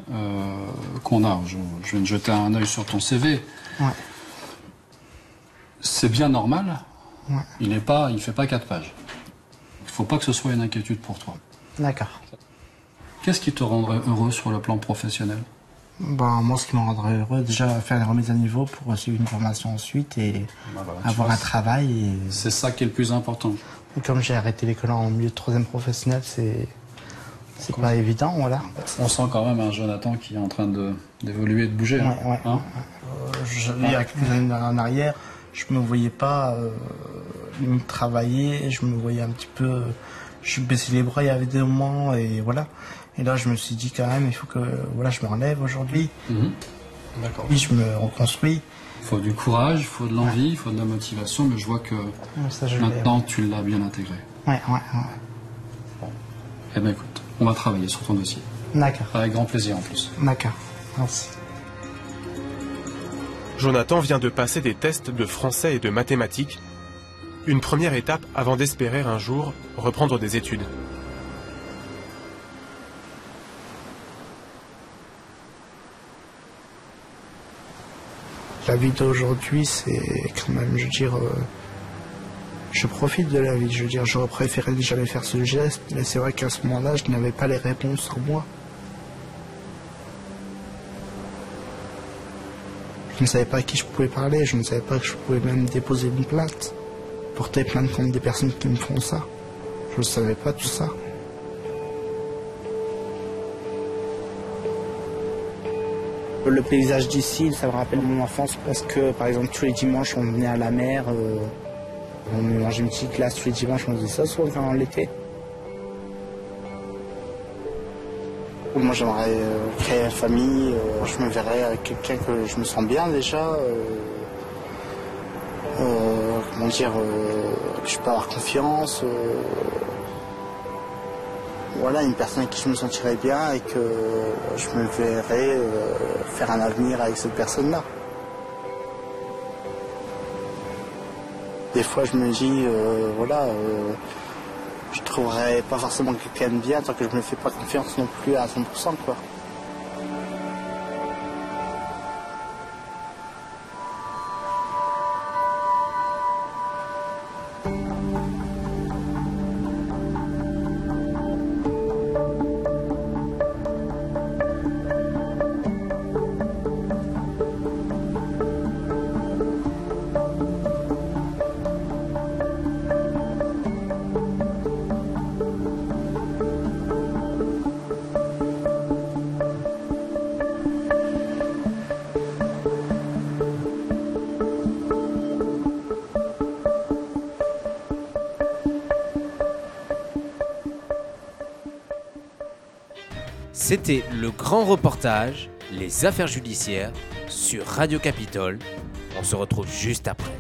[SPEAKER 22] qu'on a, je, je viens de jeter un œil sur ton CV. C'est bien normal.
[SPEAKER 2] Ouais.
[SPEAKER 22] Il n'est pas, il fait pas quatre pages. Il faut pas que ce soit une inquiétude pour toi.
[SPEAKER 2] D'accord.
[SPEAKER 22] Qu'est-ce qui te rendrait heureux sur le plan professionnel?
[SPEAKER 2] Ben, moi, ce qui me rendrait heureux, déjà faire les remises à niveau pour suivre une formation ensuite et
[SPEAKER 22] voilà, tu
[SPEAKER 2] avoir un travail. Et...
[SPEAKER 22] C'est ça qui est le plus important.
[SPEAKER 2] Comme j'ai arrêté l'école en milieu de troisième professionnel, c'est c'est pas évident, voilà.
[SPEAKER 22] On sent quand même un Jonathan qui est en train de- d'évoluer et de bouger. hein.
[SPEAKER 2] Ouais.
[SPEAKER 22] Hein?
[SPEAKER 2] Euh, je- il y a quelques années en arrière, je me voyais pas euh, travailler, je me voyais un petit peu, je baissais les bras, il y avait des moments et voilà. Et là, je me suis dit quand même, il faut que voilà, je me relève aujourd'hui.
[SPEAKER 22] Mhm. D'accord.
[SPEAKER 2] Oui, je me reconstruis.
[SPEAKER 22] Il faut du courage, il faut de l'envie, il faut de la motivation, mais je vois que
[SPEAKER 2] ça, je l'ai,
[SPEAKER 22] maintenant tu l'as bien intégré.
[SPEAKER 2] Ouais, ouais, ouais.
[SPEAKER 22] Eh bien écoute, on va travailler sur ton dossier.
[SPEAKER 2] D'accord.
[SPEAKER 22] Avec grand plaisir en plus.
[SPEAKER 2] D'accord. Merci.
[SPEAKER 3] Jonathan vient de passer des tests de français et de mathématiques, une première étape avant d'espérer un jour reprendre des études.
[SPEAKER 2] La vie d'aujourd'hui, c'est quand même, je veux dire, euh, je profite de la vie. Je veux dire, j'aurais préféré jamais faire ce geste, mais c'est vrai qu'à ce moment-là, je n'avais pas les réponses en moi. Je ne savais pas à qui je pouvais parler, je ne savais pas que je pouvais même déposer une plainte, porter plainte contre des personnes qui me font ça. Je ne savais pas tout ça. Le paysage d'ici, ça me rappelle mon enfance parce que, par exemple, tous les dimanches, on venait à la mer, euh, on mangeait une petite glace tous les dimanches, on faisait ça souvent pendant l'été. Moi j'aimerais euh, créer une famille, euh, je me verrais avec quelqu'un que je me sens bien déjà. euh, comment dire, je peux avoir confiance. voilà, une personne avec qui je me sentirais bien et que je me verrais faire un avenir avec cette personne-là. Des fois, je me dis, voilà, je trouverais pas forcément quelqu'un de bien tant que je me fais pas confiance non plus à 100%, quoi.
[SPEAKER 23] C'était le grand reportage Les affaires judiciaires sur Radio Capitole. On se retrouve juste après.